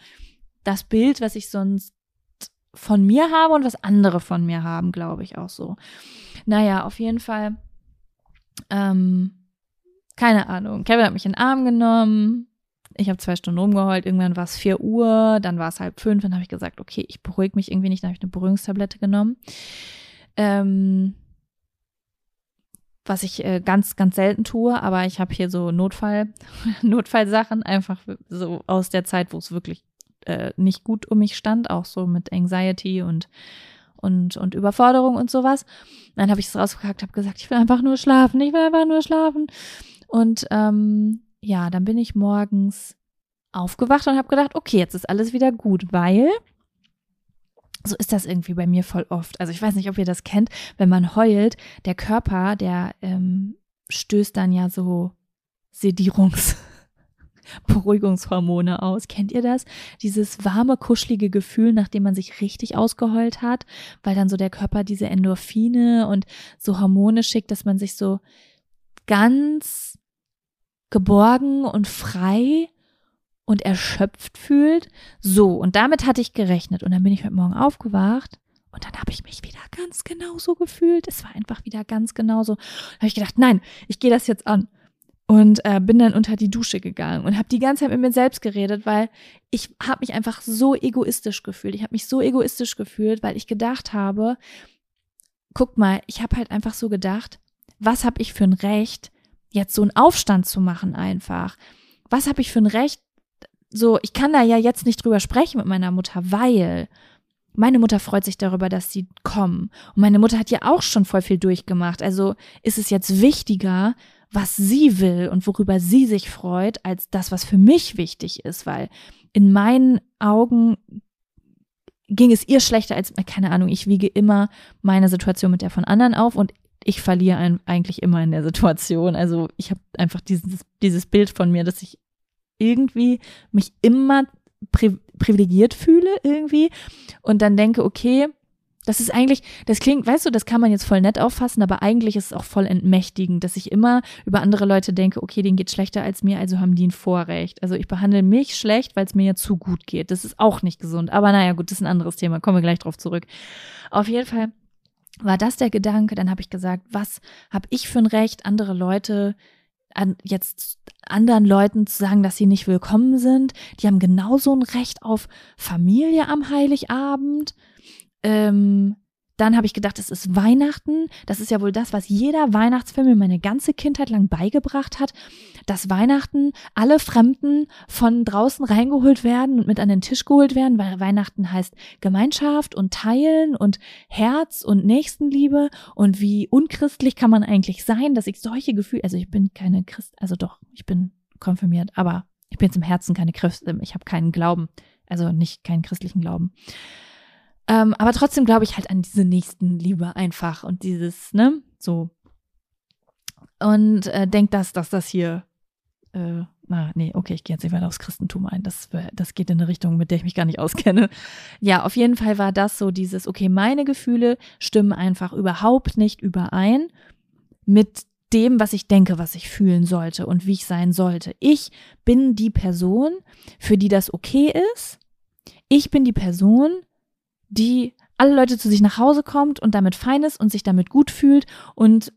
A: das Bild, was ich sonst von mir habe und was andere von mir haben, glaube ich auch so. Naja, auf jeden Fall. Ähm, keine Ahnung. Kevin hat mich in den Arm genommen. Ich habe zwei Stunden rumgeheult. Irgendwann war es vier Uhr. Dann war es halb fünf. Dann habe ich gesagt, okay, ich beruhige mich irgendwie nicht. Dann habe ich eine Beruhigungstablette genommen. Ähm, was ich äh, ganz, ganz selten tue, aber ich habe hier so Notfall, Notfallsachen, einfach so aus der Zeit, wo es wirklich äh, nicht gut um mich stand, auch so mit Anxiety und und, und Überforderung und sowas. Dann habe ich es rausgekackt, habe gesagt, ich will einfach nur schlafen, ich will einfach nur schlafen. Und ähm, ja, dann bin ich morgens aufgewacht und habe gedacht, okay, jetzt ist alles wieder gut, weil so ist das irgendwie bei mir voll oft. Also ich weiß nicht, ob ihr das kennt, wenn man heult, der Körper, der ähm, stößt dann ja so Sedierungs Beruhigungshormone aus. Kennt ihr das? Dieses warme, kuschelige Gefühl, nachdem man sich richtig ausgeheult hat, weil dann so der Körper diese Endorphine und so Hormone schickt, dass man sich so ganz geborgen und frei und erschöpft fühlt. So, und damit hatte ich gerechnet. Und dann bin ich heute Morgen aufgewacht und dann habe ich mich wieder ganz genauso gefühlt. Es war einfach wieder ganz genauso. Da habe ich gedacht, nein, ich gehe das jetzt an. Und äh, bin dann unter die Dusche gegangen und habe die ganze Zeit mit mir selbst geredet, weil ich habe mich einfach so egoistisch gefühlt. Ich habe mich so egoistisch gefühlt, weil ich gedacht habe, guck mal, ich habe halt einfach so gedacht, was habe ich für ein Recht, jetzt so einen Aufstand zu machen einfach. Was habe ich für ein Recht? So, ich kann da ja jetzt nicht drüber sprechen mit meiner Mutter, weil meine Mutter freut sich darüber, dass sie kommen. Und meine Mutter hat ja auch schon voll viel durchgemacht. Also ist es jetzt wichtiger, was sie will und worüber sie sich freut, als das, was für mich wichtig ist, weil in meinen Augen ging es ihr schlechter als, keine Ahnung, ich wiege immer meine Situation mit der von anderen auf und ich verliere ein, eigentlich immer in der Situation. Also ich habe einfach dieses, dieses Bild von mir, dass ich irgendwie mich immer pri privilegiert fühle irgendwie und dann denke, okay, das ist eigentlich, das klingt, weißt du, das kann man jetzt voll nett auffassen, aber eigentlich ist es auch voll entmächtigend, dass ich immer über andere Leute denke, okay, denen geht schlechter als mir, also haben die ein Vorrecht. Also ich behandle mich schlecht, weil es mir ja zu gut geht. Das ist auch nicht gesund. Aber naja, gut, das ist ein anderes Thema. Kommen wir gleich drauf zurück. Auf jeden Fall war das der Gedanke. Dann habe ich gesagt, was habe ich für ein Recht, andere Leute an, jetzt anderen Leuten zu sagen, dass sie nicht willkommen sind. Die haben genauso ein Recht auf Familie am Heiligabend. Ähm, dann habe ich gedacht, es ist Weihnachten. Das ist ja wohl das, was jeder Weihnachtsfilm mir meine ganze Kindheit lang beigebracht hat, dass Weihnachten alle Fremden von draußen reingeholt werden und mit an den Tisch geholt werden, weil Weihnachten heißt Gemeinschaft und Teilen und Herz und Nächstenliebe und wie unchristlich kann man eigentlich sein, dass ich solche Gefühle, also ich bin keine Christ, also doch, ich bin konfirmiert, aber ich bin im Herzen keine Christ, ich habe keinen Glauben, also nicht keinen christlichen Glauben. Ähm, aber trotzdem glaube ich halt an diese Nächstenliebe einfach und dieses, ne, so. Und äh, denkt das, dass das hier, äh, na, nee, okay, ich gehe jetzt nicht weiter aufs Christentum ein. Das, das geht in eine Richtung, mit der ich mich gar nicht auskenne. Ja, auf jeden Fall war das so dieses, okay, meine Gefühle stimmen einfach überhaupt nicht überein mit dem, was ich denke, was ich fühlen sollte und wie ich sein sollte. Ich bin die Person, für die das okay ist. Ich bin die Person, die alle Leute zu sich nach Hause kommt und damit fein ist und sich damit gut fühlt und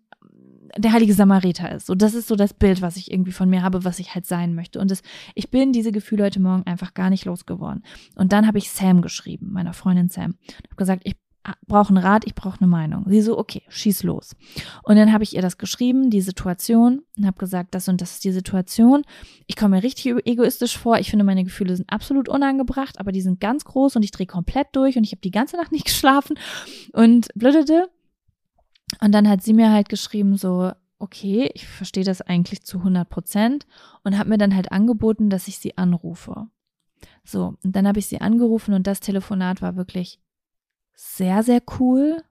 A: der heilige Samariter ist. So, das ist so das Bild, was ich irgendwie von mir habe, was ich halt sein möchte. Und das, ich bin diese Gefühle heute Morgen einfach gar nicht losgeworden. Und dann habe ich Sam geschrieben, meiner Freundin Sam. Ich habe gesagt, ich brauche einen Rat, ich brauche eine Meinung. Sie so, okay, schieß los. Und dann habe ich ihr das geschrieben, die Situation, und habe gesagt, das und das ist die Situation. Ich komme mir richtig egoistisch vor. Ich finde, meine Gefühle sind absolut unangebracht, aber die sind ganz groß und ich drehe komplett durch und ich habe die ganze Nacht nicht geschlafen und blödete. Und dann hat sie mir halt geschrieben, so, okay, ich verstehe das eigentlich zu 100 Prozent und hat mir dann halt angeboten, dass ich sie anrufe. So, und dann habe ich sie angerufen und das Telefonat war wirklich sehr, sehr cool,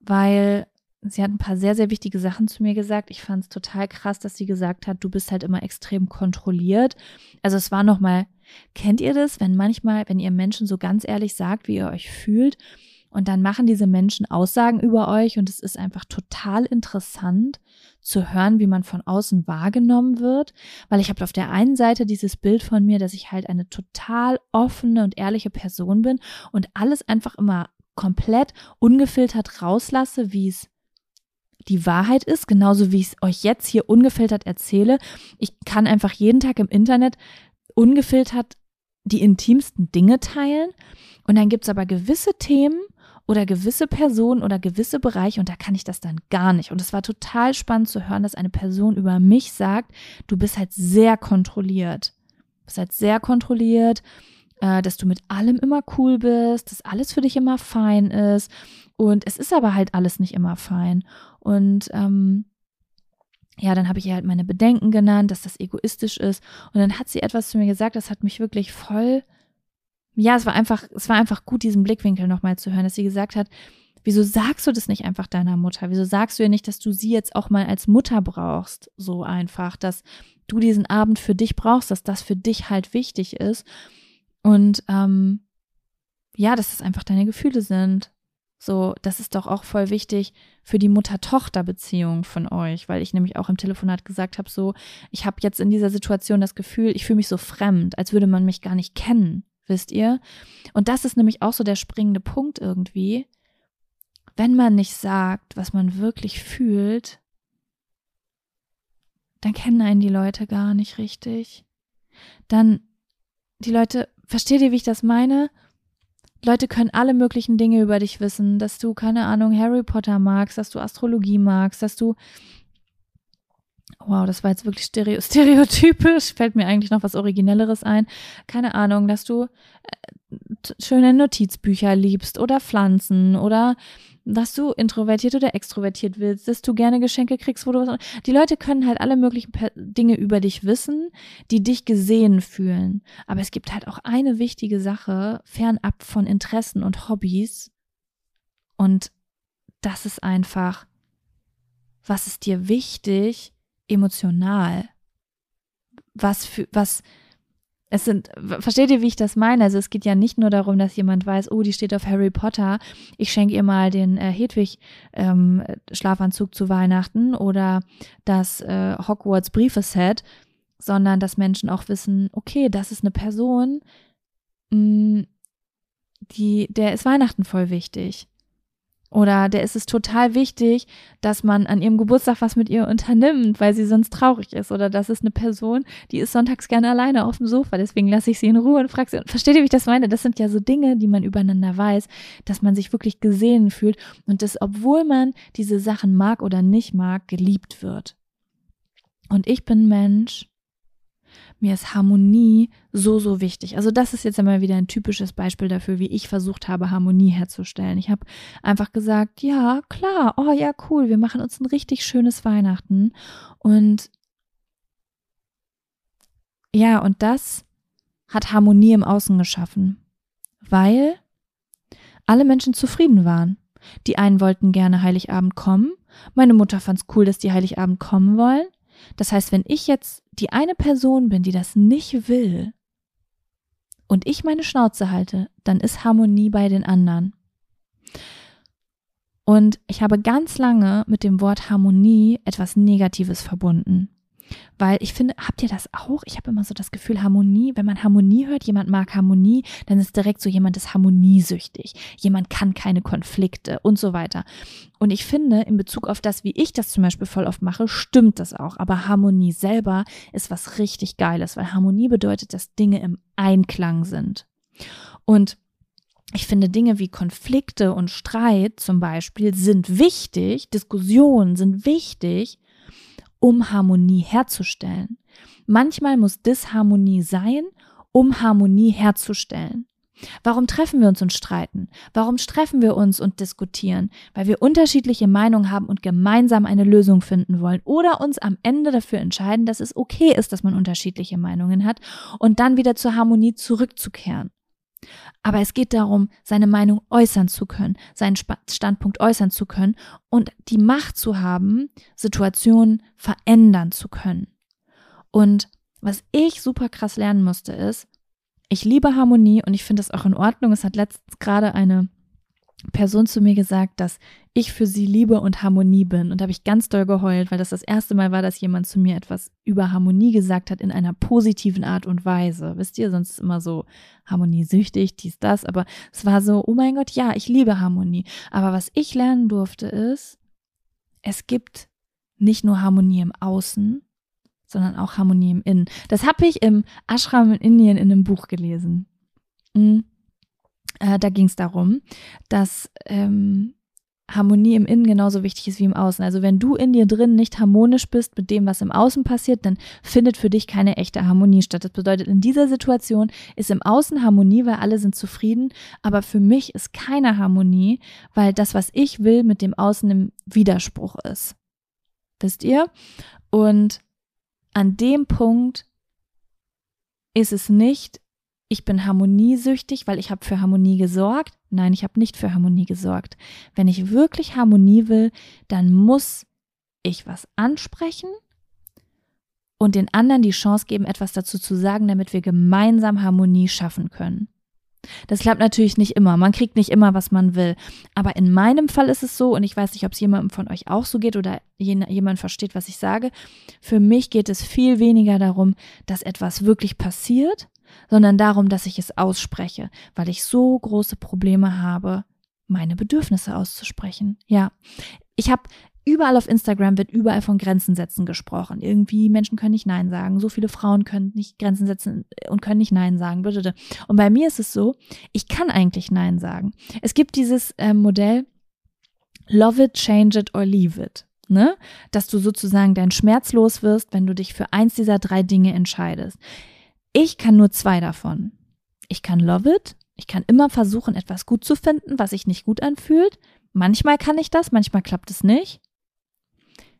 A: weil sie hat ein paar sehr, sehr wichtige Sachen zu mir gesagt. Ich fand es total krass, dass sie gesagt hat, du bist halt immer extrem kontrolliert. Also es war nochmal, kennt ihr das, wenn manchmal, wenn ihr Menschen so ganz ehrlich sagt, wie ihr euch fühlt und dann machen diese Menschen Aussagen über euch und es ist einfach total interessant zu hören, wie man von außen wahrgenommen wird, weil ich habe auf der einen Seite dieses Bild von mir, dass ich halt eine total offene und ehrliche Person bin und alles einfach immer komplett ungefiltert rauslasse, wie es die Wahrheit ist, genauso wie ich es euch jetzt hier ungefiltert erzähle. Ich kann einfach jeden Tag im Internet ungefiltert die intimsten Dinge teilen. Und dann gibt es aber gewisse Themen, oder gewisse Personen oder gewisse Bereiche und da kann ich das dann gar nicht. Und es war total spannend zu hören, dass eine Person über mich sagt, du bist halt sehr kontrolliert. Du bist halt sehr kontrolliert, äh, dass du mit allem immer cool bist, dass alles für dich immer fein ist. Und es ist aber halt alles nicht immer fein. Und ähm, ja, dann habe ich ihr halt meine Bedenken genannt, dass das egoistisch ist. Und dann hat sie etwas zu mir gesagt, das hat mich wirklich voll ja, es war einfach, es war einfach gut, diesen Blickwinkel nochmal zu hören, dass sie gesagt hat, wieso sagst du das nicht einfach deiner Mutter? Wieso sagst du ihr nicht, dass du sie jetzt auch mal als Mutter brauchst? So einfach, dass du diesen Abend für dich brauchst, dass das für dich halt wichtig ist. Und ähm, ja, dass das einfach deine Gefühle sind. So, das ist doch auch voll wichtig für die Mutter-Tochter-Beziehung von euch, weil ich nämlich auch im Telefonat gesagt habe, so, ich habe jetzt in dieser Situation das Gefühl, ich fühle mich so fremd, als würde man mich gar nicht kennen wisst ihr? Und das ist nämlich auch so der springende Punkt irgendwie. Wenn man nicht sagt, was man wirklich fühlt, dann kennen einen die Leute gar nicht richtig. Dann, die Leute, versteht ihr, wie ich das meine? Leute können alle möglichen Dinge über dich wissen, dass du, keine Ahnung, Harry Potter magst, dass du Astrologie magst, dass du Wow, das war jetzt wirklich stereotypisch. Fällt mir eigentlich noch was Originelleres ein. Keine Ahnung, dass du äh, schöne Notizbücher liebst oder Pflanzen oder dass du introvertiert oder extrovertiert willst, dass du gerne Geschenke kriegst, wo du was. Die Leute können halt alle möglichen Dinge über dich wissen, die dich gesehen fühlen. Aber es gibt halt auch eine wichtige Sache, fernab von Interessen und Hobbys. Und das ist einfach, was ist dir wichtig? Emotional. Was für, was, es sind, versteht ihr, wie ich das meine? Also es geht ja nicht nur darum, dass jemand weiß, oh, die steht auf Harry Potter, ich schenke ihr mal den äh, Hedwig ähm, Schlafanzug zu Weihnachten oder das äh, Hogwarts Briefeset, sondern dass Menschen auch wissen, okay, das ist eine Person, mh, mm, die, der ist Weihnachten voll wichtig. Oder der ist es total wichtig, dass man an ihrem Geburtstag was mit ihr unternimmt, weil sie sonst traurig ist. Oder das ist eine Person, die ist sonntags gerne alleine auf dem Sofa, deswegen lasse ich sie in Ruhe und frage sie, versteht ihr, wie ich das meine? Das sind ja so Dinge, die man übereinander weiß, dass man sich wirklich gesehen fühlt und dass, obwohl man diese Sachen mag oder nicht mag, geliebt wird. Und ich bin Mensch, mir ist Harmonie so, so wichtig. Also das ist jetzt einmal wieder ein typisches Beispiel dafür, wie ich versucht habe, Harmonie herzustellen. Ich habe einfach gesagt, ja, klar, oh ja, cool, wir machen uns ein richtig schönes Weihnachten. Und ja, und das hat Harmonie im Außen geschaffen, weil alle Menschen zufrieden waren. Die einen wollten gerne Heiligabend kommen. Meine Mutter fand es cool, dass die Heiligabend kommen wollen. Das heißt, wenn ich jetzt die eine Person bin, die das nicht will, und ich meine Schnauze halte, dann ist Harmonie bei den anderen. Und ich habe ganz lange mit dem Wort Harmonie etwas Negatives verbunden. Weil ich finde, habt ihr das auch? Ich habe immer so das Gefühl, Harmonie, wenn man Harmonie hört, jemand mag Harmonie, dann ist direkt so, jemand ist harmoniesüchtig, jemand kann keine Konflikte und so weiter. Und ich finde, in Bezug auf das, wie ich das zum Beispiel voll oft mache, stimmt das auch. Aber Harmonie selber ist was richtig Geiles, weil Harmonie bedeutet, dass Dinge im Einklang sind. Und ich finde Dinge wie Konflikte und Streit zum Beispiel sind wichtig, Diskussionen sind wichtig, um Harmonie herzustellen. Manchmal muss Disharmonie sein, um Harmonie herzustellen. Warum treffen wir uns und streiten? Warum treffen wir uns und diskutieren? Weil wir unterschiedliche Meinungen haben und gemeinsam eine Lösung finden wollen oder uns am Ende dafür entscheiden, dass es okay ist, dass man unterschiedliche Meinungen hat und dann wieder zur Harmonie zurückzukehren. Aber es geht darum, seine Meinung äußern zu können, seinen Standpunkt äußern zu können und die Macht zu haben, Situationen verändern zu können. Und was ich super krass lernen musste, ist, ich liebe Harmonie und ich finde das auch in Ordnung. Es hat letztens gerade eine Person zu mir gesagt, dass ich für sie Liebe und Harmonie bin. Und da habe ich ganz doll geheult, weil das das erste Mal war, dass jemand zu mir etwas über Harmonie gesagt hat in einer positiven Art und Weise. Wisst ihr, sonst ist immer so harmoniesüchtig, dies, das. Aber es war so, oh mein Gott, ja, ich liebe Harmonie. Aber was ich lernen durfte ist, es gibt nicht nur Harmonie im Außen, sondern auch Harmonie im Innen. Das habe ich im Ashram in Indien in einem Buch gelesen. Mhm. Äh, da ging es darum, dass ähm, Harmonie im Innen genauso wichtig ist wie im Außen. Also wenn du in dir drin nicht harmonisch bist mit dem, was im Außen passiert, dann findet für dich keine echte Harmonie statt. Das bedeutet, in dieser Situation ist im Außen Harmonie, weil alle sind zufrieden, aber für mich ist keine Harmonie, weil das, was ich will, mit dem Außen im Widerspruch ist. Wisst ihr? Und an dem Punkt ist es nicht, ich bin harmoniesüchtig, weil ich habe für Harmonie gesorgt. Nein, ich habe nicht für Harmonie gesorgt. Wenn ich wirklich Harmonie will, dann muss ich was ansprechen und den anderen die Chance geben, etwas dazu zu sagen, damit wir gemeinsam Harmonie schaffen können. Das klappt natürlich nicht immer. Man kriegt nicht immer, was man will. Aber in meinem Fall ist es so, und ich weiß nicht, ob es jemandem von euch auch so geht oder jemand versteht, was ich sage. Für mich geht es viel weniger darum, dass etwas wirklich passiert, sondern darum, dass ich es ausspreche, weil ich so große Probleme habe, meine Bedürfnisse auszusprechen. Ja, ich habe Überall auf Instagram wird überall von Grenzen setzen gesprochen. Irgendwie Menschen können nicht Nein sagen. So viele Frauen können nicht Grenzen setzen und können nicht Nein sagen. Und bei mir ist es so, ich kann eigentlich Nein sagen. Es gibt dieses äh, Modell Love it, change it or leave it. Ne? Dass du sozusagen dein Schmerz los wirst, wenn du dich für eins dieser drei Dinge entscheidest. Ich kann nur zwei davon. Ich kann love it. Ich kann immer versuchen, etwas gut zu finden, was sich nicht gut anfühlt. Manchmal kann ich das, manchmal klappt es nicht.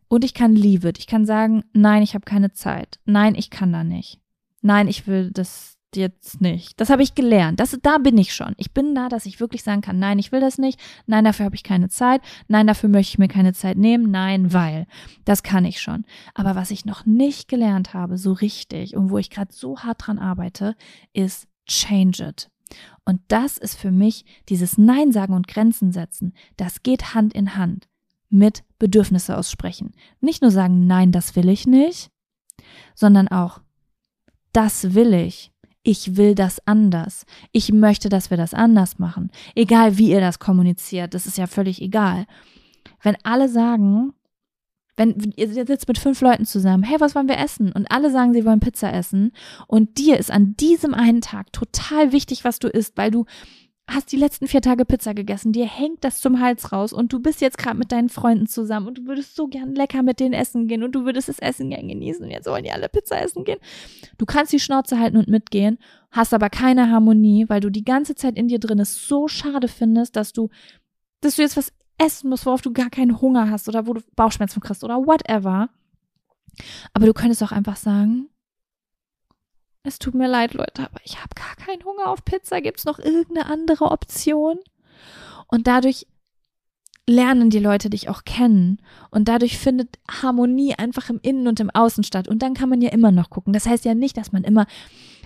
A: Und ich kann leave it. Ich kann sagen, nein, ich habe keine Zeit. Nein, ich kann da nicht. Nein, ich will das jetzt nicht. Das habe ich gelernt. Das, da bin ich schon. Ich bin da, dass ich wirklich sagen kann, nein, ich will das nicht. Nein, dafür habe ich keine Zeit. Nein, dafür möchte ich mir keine Zeit nehmen. Nein, weil. Das kann ich schon. Aber was ich noch nicht gelernt habe, so richtig und wo ich gerade so hart dran arbeite, ist change it. Und das ist für mich dieses Nein sagen und Grenzen setzen. Das geht Hand in Hand mit Bedürfnisse aussprechen. Nicht nur sagen, nein, das will ich nicht, sondern auch, das will ich. Ich will das anders. Ich möchte, dass wir das anders machen. Egal wie ihr das kommuniziert, das ist ja völlig egal. Wenn alle sagen, wenn ihr sitzt mit fünf Leuten zusammen, hey, was wollen wir essen? Und alle sagen, sie wollen Pizza essen. Und dir ist an diesem einen Tag total wichtig, was du isst, weil du hast die letzten vier Tage Pizza gegessen, dir hängt das zum Hals raus und du bist jetzt gerade mit deinen Freunden zusammen und du würdest so gern lecker mit denen essen gehen und du würdest das Essen gern genießen und jetzt wollen die alle Pizza essen gehen. Du kannst die Schnauze halten und mitgehen, hast aber keine Harmonie, weil du die ganze Zeit in dir drin es so schade findest, dass du, dass du jetzt was essen musst, worauf du gar keinen Hunger hast oder wo du Bauchschmerzen kriegst oder whatever. Aber du könntest auch einfach sagen, es tut mir leid, Leute, aber ich habe gar keinen Hunger auf Pizza. Gibt es noch irgendeine andere Option? Und dadurch lernen die Leute dich auch kennen. Und dadurch findet Harmonie einfach im Innen und im Außen statt. Und dann kann man ja immer noch gucken. Das heißt ja nicht, dass man immer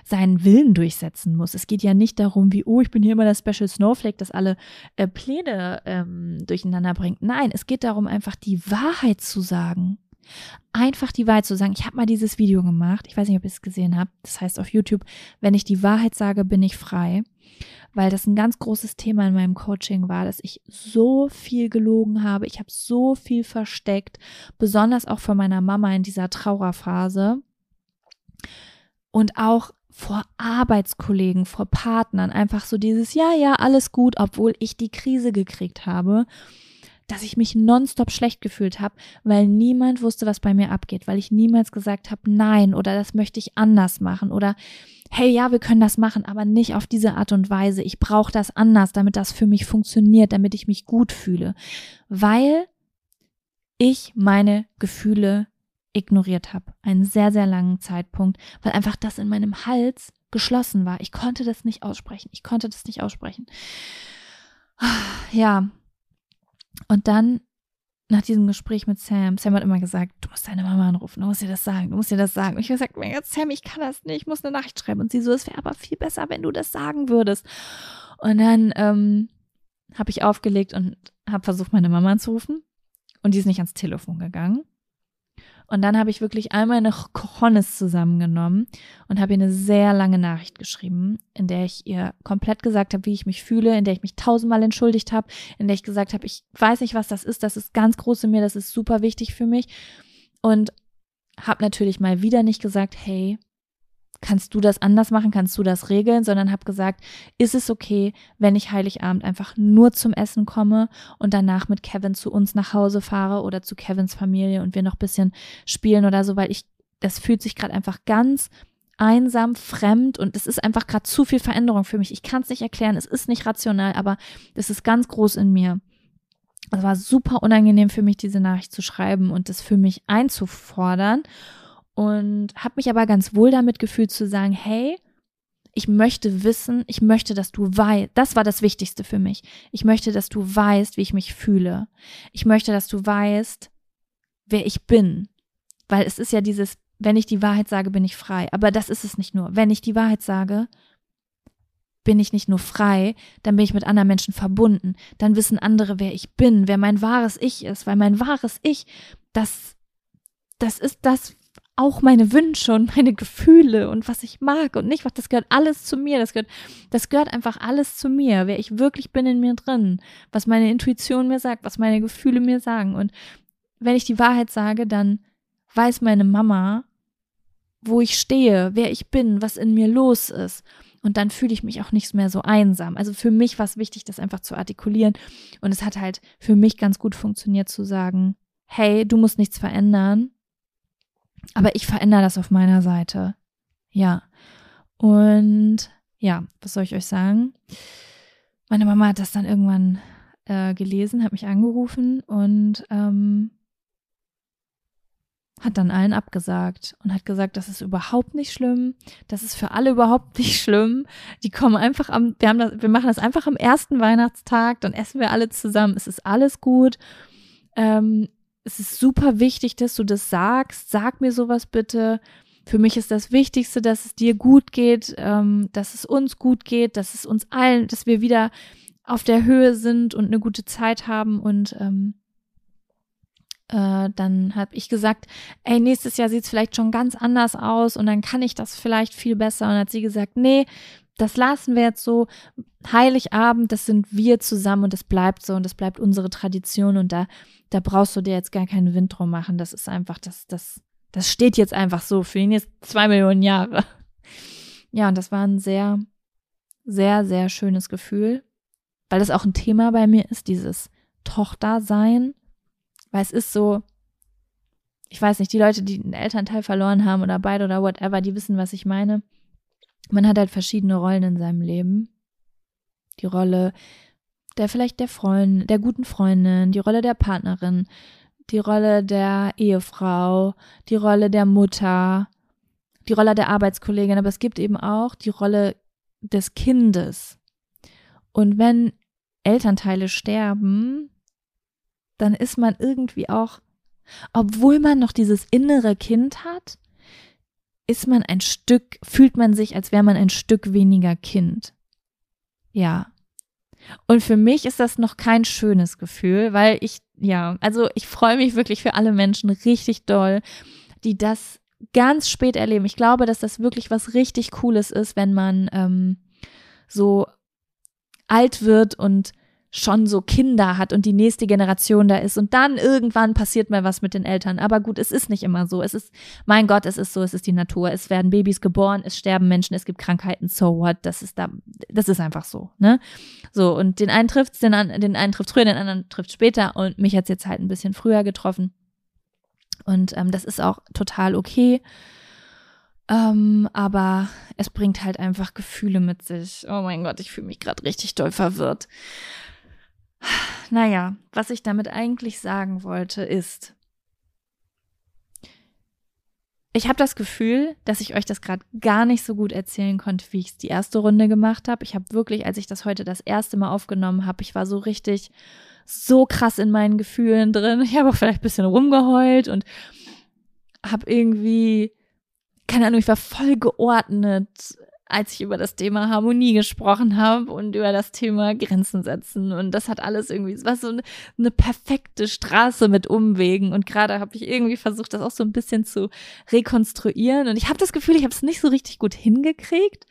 A: seinen Willen durchsetzen muss. Es geht ja nicht darum, wie, oh, ich bin hier immer der Special Snowflake, das alle äh, Pläne ähm, durcheinander bringt. Nein, es geht darum, einfach die Wahrheit zu sagen einfach die Wahrheit zu sagen. Ich habe mal dieses Video gemacht, ich weiß nicht, ob ihr es gesehen habt, das heißt auf YouTube, wenn ich die Wahrheit sage, bin ich frei, weil das ein ganz großes Thema in meinem Coaching war, dass ich so viel gelogen habe, ich habe so viel versteckt, besonders auch von meiner Mama in dieser Trauerphase. Und auch vor Arbeitskollegen, vor Partnern, einfach so dieses, ja, ja, alles gut, obwohl ich die Krise gekriegt habe, dass ich mich nonstop schlecht gefühlt habe, weil niemand wusste, was bei mir abgeht, weil ich niemals gesagt habe, nein oder das möchte ich anders machen oder hey, ja, wir können das machen, aber nicht auf diese Art und Weise. Ich brauche das anders, damit das für mich funktioniert, damit ich mich gut fühle, weil ich meine Gefühle ignoriert habe. Einen sehr, sehr langen Zeitpunkt, weil einfach das in meinem Hals geschlossen war. Ich konnte das nicht aussprechen. Ich konnte das nicht aussprechen. Ja. Und dann nach diesem Gespräch mit Sam, Sam hat immer gesagt, du musst deine Mama anrufen, du musst ihr das sagen, du musst ihr das sagen. Und ich habe gesagt, Sam, ich kann das nicht, ich muss eine Nachricht schreiben. Und sie so, es wäre aber viel besser, wenn du das sagen würdest. Und dann ähm, habe ich aufgelegt und habe versucht, meine Mama anzurufen. Und die ist nicht ans Telefon gegangen. Und dann habe ich wirklich all meine Cojones zusammengenommen und habe ihr eine sehr lange Nachricht geschrieben, in der ich ihr komplett gesagt habe, wie ich mich fühle, in der ich mich tausendmal entschuldigt habe, in der ich gesagt habe, ich weiß nicht, was das ist, das ist ganz groß in mir, das ist super wichtig für mich. Und habe natürlich mal wieder nicht gesagt, hey, kannst du das anders machen, kannst du das regeln, sondern habe gesagt, ist es okay, wenn ich Heiligabend einfach nur zum Essen komme und danach mit Kevin zu uns nach Hause fahre oder zu Kevins Familie und wir noch bisschen spielen oder so, weil ich, das fühlt sich gerade einfach ganz einsam, fremd und es ist einfach gerade zu viel Veränderung für mich. Ich kann es nicht erklären, es ist nicht rational, aber es ist ganz groß in mir. Es war super unangenehm für mich, diese Nachricht zu schreiben und das für mich einzufordern und habe mich aber ganz wohl damit gefühlt zu sagen, hey, ich möchte wissen, ich möchte, dass du weißt, das war das Wichtigste für mich. Ich möchte, dass du weißt, wie ich mich fühle. Ich möchte, dass du weißt, wer ich bin. Weil es ist ja dieses, wenn ich die Wahrheit sage, bin ich frei. Aber das ist es nicht nur. Wenn ich die Wahrheit sage, bin ich nicht nur frei, dann bin ich mit anderen Menschen verbunden. Dann wissen andere, wer ich bin, wer mein wahres Ich ist. Weil mein wahres Ich, das, das ist das, auch meine Wünsche und meine Gefühle und was ich mag und nicht was, das gehört alles zu mir. Das gehört, das gehört einfach alles zu mir, wer ich wirklich bin in mir drin, was meine Intuition mir sagt, was meine Gefühle mir sagen. Und wenn ich die Wahrheit sage, dann weiß meine Mama, wo ich stehe, wer ich bin, was in mir los ist. Und dann fühle ich mich auch nicht mehr so einsam. Also für mich war es wichtig, das einfach zu artikulieren. Und es hat halt für mich ganz gut funktioniert zu sagen, hey, du musst nichts verändern aber ich verändere das auf meiner Seite. Ja. Und ja, was soll ich euch sagen? Meine Mama hat das dann irgendwann äh, gelesen, hat mich angerufen und ähm, hat dann allen abgesagt und hat gesagt, das ist überhaupt nicht schlimm, das ist für alle überhaupt nicht schlimm. Die kommen einfach am, wir haben das, wir machen das einfach am ersten Weihnachtstag, dann essen wir alle zusammen, es ist alles gut. Ähm, es ist super wichtig, dass du das sagst. Sag mir sowas bitte. Für mich ist das Wichtigste, dass es dir gut geht, ähm, dass es uns gut geht, dass es uns allen, dass wir wieder auf der Höhe sind und eine gute Zeit haben. Und ähm, äh, dann habe ich gesagt, ey, nächstes Jahr sieht es vielleicht schon ganz anders aus und dann kann ich das vielleicht viel besser. Und hat sie gesagt, nee, das lassen wir jetzt so. Heiligabend, das sind wir zusammen und das bleibt so und das bleibt unsere Tradition und da, da brauchst du dir jetzt gar keinen Wind drum machen. Das ist einfach, das, das, das steht jetzt einfach so für ihn jetzt zwei Millionen Jahre. Ja, und das war ein sehr, sehr, sehr schönes Gefühl, weil das auch ein Thema bei mir ist, dieses Tochtersein. Weil es ist so, ich weiß nicht, die Leute, die einen Elternteil verloren haben oder beide oder whatever, die wissen, was ich meine man hat halt verschiedene Rollen in seinem Leben. Die Rolle der vielleicht der Freundin, der guten Freundin, die Rolle der Partnerin, die Rolle der Ehefrau, die Rolle der Mutter, die Rolle der Arbeitskollegin, aber es gibt eben auch die Rolle des Kindes. Und wenn Elternteile sterben, dann ist man irgendwie auch, obwohl man noch dieses innere Kind hat, ist man ein Stück, fühlt man sich, als wäre man ein Stück weniger Kind. Ja. Und für mich ist das noch kein schönes Gefühl, weil ich, ja, also ich freue mich wirklich für alle Menschen richtig doll, die das ganz spät erleben. Ich glaube, dass das wirklich was richtig Cooles ist, wenn man ähm, so alt wird und schon so Kinder hat und die nächste Generation da ist und dann irgendwann passiert mal was mit den Eltern. Aber gut, es ist nicht immer so. Es ist, mein Gott, es ist so, es ist die Natur. Es werden Babys geboren, es sterben Menschen, es gibt Krankheiten, so what, das ist da, das ist einfach so, ne? So, und den einen trifft's, den, den einen trifft früher, den anderen trifft später und mich hat's jetzt halt ein bisschen früher getroffen. Und ähm, das ist auch total okay. Ähm, aber es bringt halt einfach Gefühle mit sich. Oh mein Gott, ich fühle mich gerade richtig doll verwirrt. Naja, was ich damit eigentlich sagen wollte, ist, ich habe das Gefühl, dass ich euch das gerade gar nicht so gut erzählen konnte, wie ich es die erste Runde gemacht habe. Ich habe wirklich, als ich das heute das erste Mal aufgenommen habe, ich war so richtig so krass in meinen Gefühlen drin. Ich habe auch vielleicht ein bisschen rumgeheult und habe irgendwie, keine Ahnung, ich war voll geordnet als ich über das Thema Harmonie gesprochen habe und über das Thema Grenzen setzen. Und das hat alles irgendwie, es war so eine, eine perfekte Straße mit Umwegen. Und gerade habe ich irgendwie versucht, das auch so ein bisschen zu rekonstruieren. Und ich habe das Gefühl, ich habe es nicht so richtig gut hingekriegt.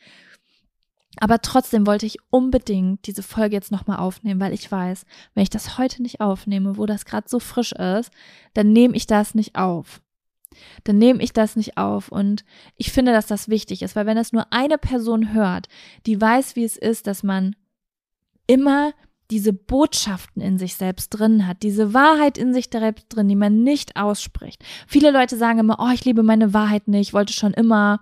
A: Aber trotzdem wollte ich unbedingt diese Folge jetzt nochmal aufnehmen, weil ich weiß, wenn ich das heute nicht aufnehme, wo das gerade so frisch ist, dann nehme ich das nicht auf dann nehme ich das nicht auf. Und ich finde, dass das wichtig ist, weil wenn das nur eine Person hört, die weiß, wie es ist, dass man immer diese Botschaften in sich selbst drin hat, diese Wahrheit in sich selbst drin, die man nicht ausspricht. Viele Leute sagen immer, oh, ich liebe meine Wahrheit nicht, wollte schon immer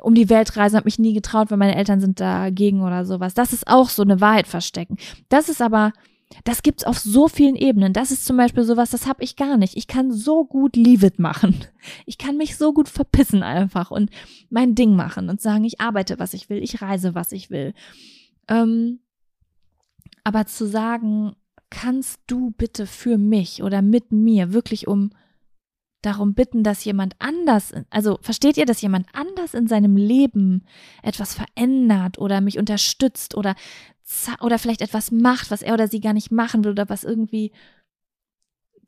A: um die Welt reisen, habe mich nie getraut, weil meine Eltern sind dagegen oder sowas. Das ist auch so eine Wahrheit verstecken. Das ist aber das gibt's auf so vielen Ebenen. Das ist zum Beispiel sowas, das habe ich gar nicht. Ich kann so gut Leave it machen. Ich kann mich so gut verpissen einfach und mein Ding machen und sagen, ich arbeite, was ich will, ich reise, was ich will. Ähm, aber zu sagen, kannst du bitte für mich oder mit mir wirklich um darum bitten, dass jemand anders, also versteht ihr, dass jemand anders in seinem Leben etwas verändert oder mich unterstützt oder oder vielleicht etwas macht, was er oder sie gar nicht machen will oder was irgendwie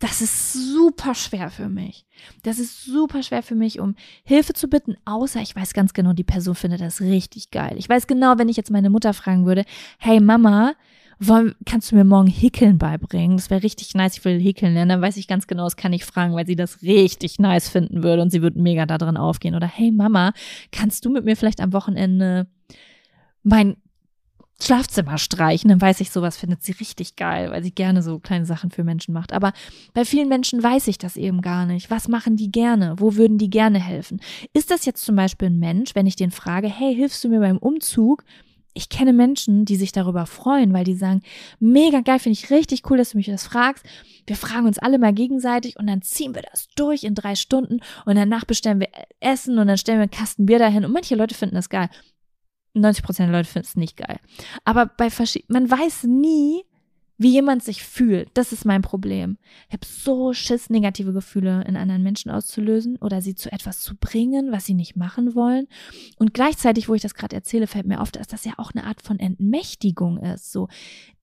A: das ist super schwer für mich. Das ist super schwer für mich, um Hilfe zu bitten, außer ich weiß ganz genau, die Person findet das richtig geil. Ich weiß genau, wenn ich jetzt meine Mutter fragen würde, hey Mama, wollen, kannst du mir morgen Häkeln beibringen? Das wäre richtig nice, ich will Häkeln lernen. Dann weiß ich ganz genau, das kann ich fragen, weil sie das richtig nice finden würde und sie würde mega da drin aufgehen. Oder hey Mama, kannst du mit mir vielleicht am Wochenende mein Schlafzimmer streichen, dann weiß ich, sowas findet sie richtig geil, weil sie gerne so kleine Sachen für Menschen macht. Aber bei vielen Menschen weiß ich das eben gar nicht. Was machen die gerne? Wo würden die gerne helfen? Ist das jetzt zum Beispiel ein Mensch, wenn ich den frage, hey, hilfst du mir beim Umzug? Ich kenne Menschen, die sich darüber freuen, weil die sagen, mega geil, finde ich richtig cool, dass du mich das fragst. Wir fragen uns alle mal gegenseitig und dann ziehen wir das durch in drei Stunden und danach bestellen wir Essen und dann stellen wir einen Kasten Bier dahin und manche Leute finden das geil. 90 Prozent der Leute finden es nicht geil. Aber bei verschiedenen, man weiß nie, wie jemand sich fühlt. Das ist mein Problem. Ich habe so Schiss, negative Gefühle in anderen Menschen auszulösen oder sie zu etwas zu bringen, was sie nicht machen wollen. Und gleichzeitig, wo ich das gerade erzähle, fällt mir auf, dass das ja auch eine Art von Entmächtigung ist. So,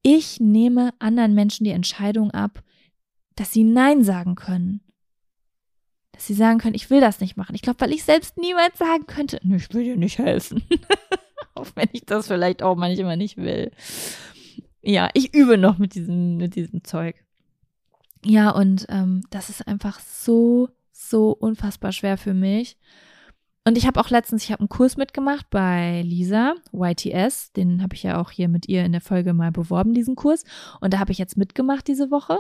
A: ich nehme anderen Menschen die Entscheidung ab, dass sie Nein sagen können. Dass sie sagen können, ich will das nicht machen. Ich glaube, weil ich selbst niemals sagen könnte, ich will dir nicht helfen. Auch wenn ich das vielleicht auch manchmal nicht will. Ja, ich übe noch mit diesem, mit diesem Zeug. Ja, und ähm, das ist einfach so, so unfassbar schwer für mich. Und ich habe auch letztens, ich habe einen Kurs mitgemacht bei Lisa, YTS, den habe ich ja auch hier mit ihr in der Folge mal beworben, diesen Kurs. Und da habe ich jetzt mitgemacht diese Woche.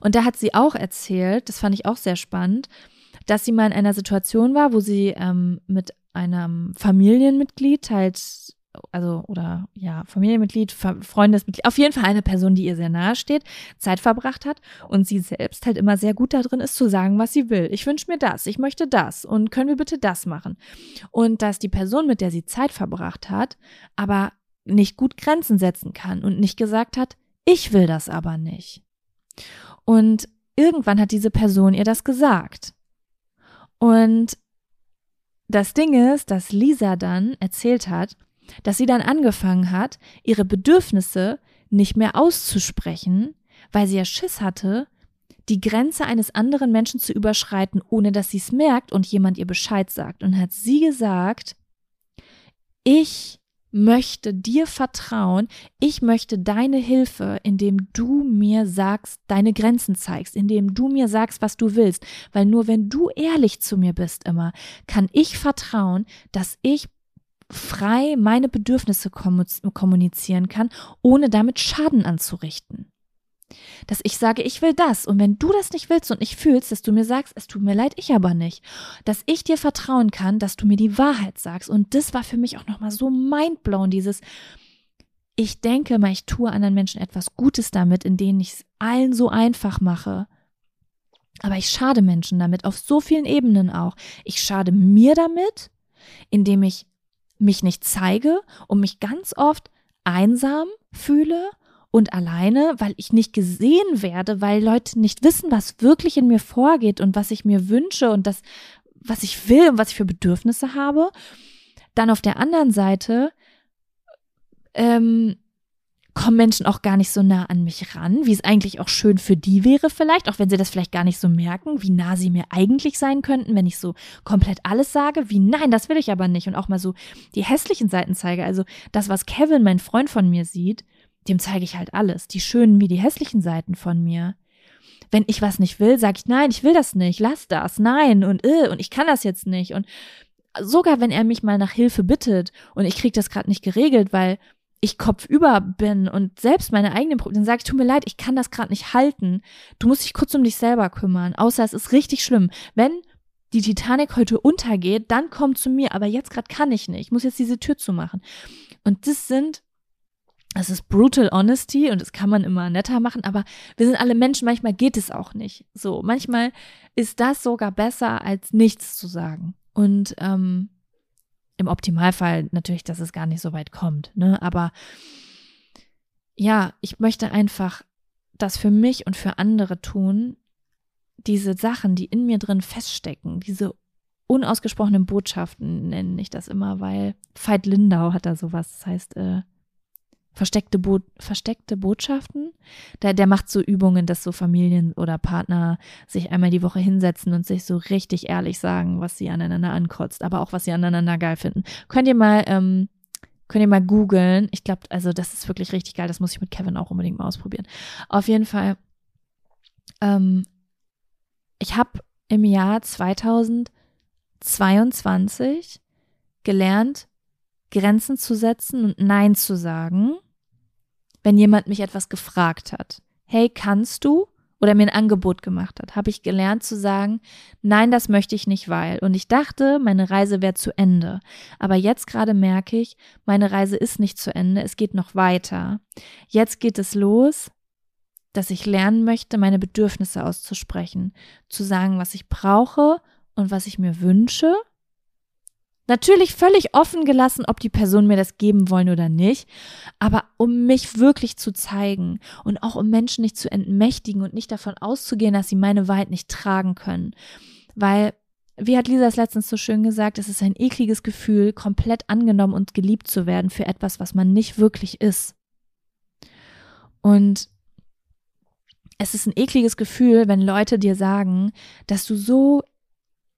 A: Und da hat sie auch erzählt, das fand ich auch sehr spannend, dass sie mal in einer Situation war, wo sie ähm, mit einem Familienmitglied halt, also, oder ja, Familienmitglied, Freundesmitglied, auf jeden Fall eine Person, die ihr sehr nahe steht, Zeit verbracht hat und sie selbst halt immer sehr gut darin ist, zu sagen, was sie will. Ich wünsche mir das, ich möchte das und können wir bitte das machen. Und dass die Person, mit der sie Zeit verbracht hat, aber nicht gut Grenzen setzen kann und nicht gesagt hat, ich will das aber nicht. Und irgendwann hat diese Person ihr das gesagt. Und das Ding ist, dass Lisa dann erzählt hat, dass sie dann angefangen hat, ihre Bedürfnisse nicht mehr auszusprechen, weil sie ja Schiss hatte, die Grenze eines anderen Menschen zu überschreiten, ohne dass sie es merkt und jemand ihr Bescheid sagt. Und hat sie gesagt, ich möchte dir vertrauen, ich möchte deine Hilfe, indem du mir sagst, deine Grenzen zeigst, indem du mir sagst, was du willst, weil nur wenn du ehrlich zu mir bist immer, kann ich vertrauen, dass ich frei meine Bedürfnisse kommunizieren kann, ohne damit Schaden anzurichten dass ich sage, ich will das. Und wenn du das nicht willst und nicht fühlst, dass du mir sagst, es tut mir leid, ich aber nicht. Dass ich dir vertrauen kann, dass du mir die Wahrheit sagst. Und das war für mich auch nochmal so mindblown, dieses, ich denke mal, ich tue anderen Menschen etwas Gutes damit, in denen ich es allen so einfach mache. Aber ich schade Menschen damit auf so vielen Ebenen auch. Ich schade mir damit, indem ich mich nicht zeige und mich ganz oft einsam fühle und alleine, weil ich nicht gesehen werde, weil Leute nicht wissen, was wirklich in mir vorgeht und was ich mir wünsche und das, was ich will und was ich für Bedürfnisse habe. Dann auf der anderen Seite ähm, kommen Menschen auch gar nicht so nah an mich ran, wie es eigentlich auch schön für die wäre vielleicht, auch wenn sie das vielleicht gar nicht so merken, wie nah sie mir eigentlich sein könnten, wenn ich so komplett alles sage, wie nein, das will ich aber nicht und auch mal so die hässlichen Seiten zeige, also das, was Kevin, mein Freund von mir sieht, dem zeige ich halt alles, die schönen wie die hässlichen Seiten von mir. Wenn ich was nicht will, sage ich, nein, ich will das nicht, lass das, nein und äh, und ich kann das jetzt nicht. Und sogar wenn er mich mal nach Hilfe bittet und ich kriege das gerade nicht geregelt, weil ich kopfüber bin und selbst meine eigenen Probleme, dann sage ich, tut mir leid, ich kann das gerade nicht halten. Du musst dich kurz um dich selber kümmern, außer es ist richtig schlimm. Wenn die Titanic heute untergeht, dann komm zu mir, aber jetzt gerade kann ich nicht. Ich muss jetzt diese Tür zumachen. Und das sind es ist brutal honesty und das kann man immer netter machen, aber wir sind alle Menschen, manchmal geht es auch nicht. So, manchmal ist das sogar besser, als nichts zu sagen. Und ähm, im Optimalfall natürlich, dass es gar nicht so weit kommt, ne? Aber ja, ich möchte einfach das für mich und für andere tun, diese Sachen, die in mir drin feststecken, diese unausgesprochenen Botschaften nenne ich das immer, weil Veit Lindau hat da sowas, das heißt, äh, versteckte, Bo versteckte Botschaften. Der, der macht so Übungen, dass so Familien oder Partner sich einmal die Woche hinsetzen und sich so richtig ehrlich sagen, was sie aneinander ankotzt, aber auch was sie aneinander geil finden. Könnt ihr mal, ähm, könnt ihr mal googeln. Ich glaube, also das ist wirklich richtig geil. Das muss ich mit Kevin auch unbedingt mal ausprobieren. Auf jeden Fall, ähm, ich habe im Jahr 2022 gelernt, Grenzen zu setzen und Nein zu sagen wenn jemand mich etwas gefragt hat. Hey, kannst du? Oder mir ein Angebot gemacht hat, habe ich gelernt zu sagen, nein, das möchte ich nicht, weil. Und ich dachte, meine Reise wäre zu Ende. Aber jetzt gerade merke ich, meine Reise ist nicht zu Ende, es geht noch weiter. Jetzt geht es los, dass ich lernen möchte, meine Bedürfnisse auszusprechen, zu sagen, was ich brauche und was ich mir wünsche Natürlich völlig offen gelassen, ob die Person mir das geben wollen oder nicht, aber um mich wirklich zu zeigen und auch um Menschen nicht zu entmächtigen und nicht davon auszugehen, dass sie meine Wahrheit nicht tragen können. Weil, wie hat Lisa es letztens so schön gesagt, es ist ein ekliges Gefühl, komplett angenommen und geliebt zu werden für etwas, was man nicht wirklich ist. Und es ist ein ekliges Gefühl, wenn Leute dir sagen, dass du so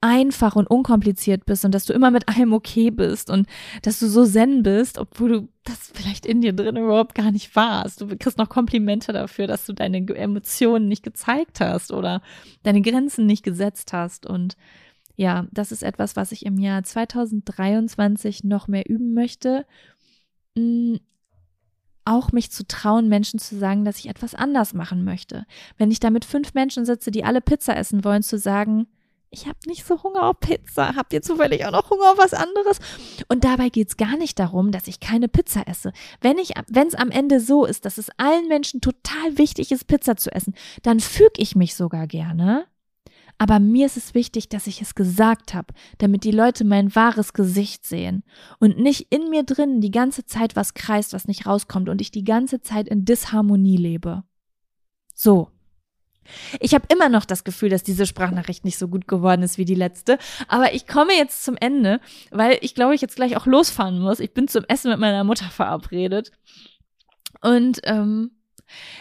A: einfach und unkompliziert bist und dass du immer mit allem okay bist und dass du so zen bist, obwohl du das vielleicht in dir drin überhaupt gar nicht warst. Du kriegst noch Komplimente dafür, dass du deine Emotionen nicht gezeigt hast oder deine Grenzen nicht gesetzt hast. Und ja, das ist etwas, was ich im Jahr 2023 noch mehr üben möchte. Mm, auch mich zu trauen, Menschen zu sagen, dass ich etwas anders machen möchte. Wenn ich da mit fünf Menschen sitze, die alle Pizza essen wollen, zu sagen, ich habe nicht so Hunger auf Pizza. Habt ihr zufällig auch noch Hunger auf was anderes? Und dabei geht es gar nicht darum, dass ich keine Pizza esse. Wenn es am Ende so ist, dass es allen Menschen total wichtig ist, Pizza zu essen, dann füge ich mich sogar gerne. Aber mir ist es wichtig, dass ich es gesagt habe, damit die Leute mein wahres Gesicht sehen und nicht in mir drin die ganze Zeit was kreist, was nicht rauskommt und ich die ganze Zeit in Disharmonie lebe. So. Ich habe immer noch das Gefühl, dass diese Sprachnachricht nicht so gut geworden ist wie die letzte. Aber ich komme jetzt zum Ende, weil ich glaube, ich jetzt gleich auch losfahren muss. Ich bin zum Essen mit meiner Mutter verabredet. Und ähm,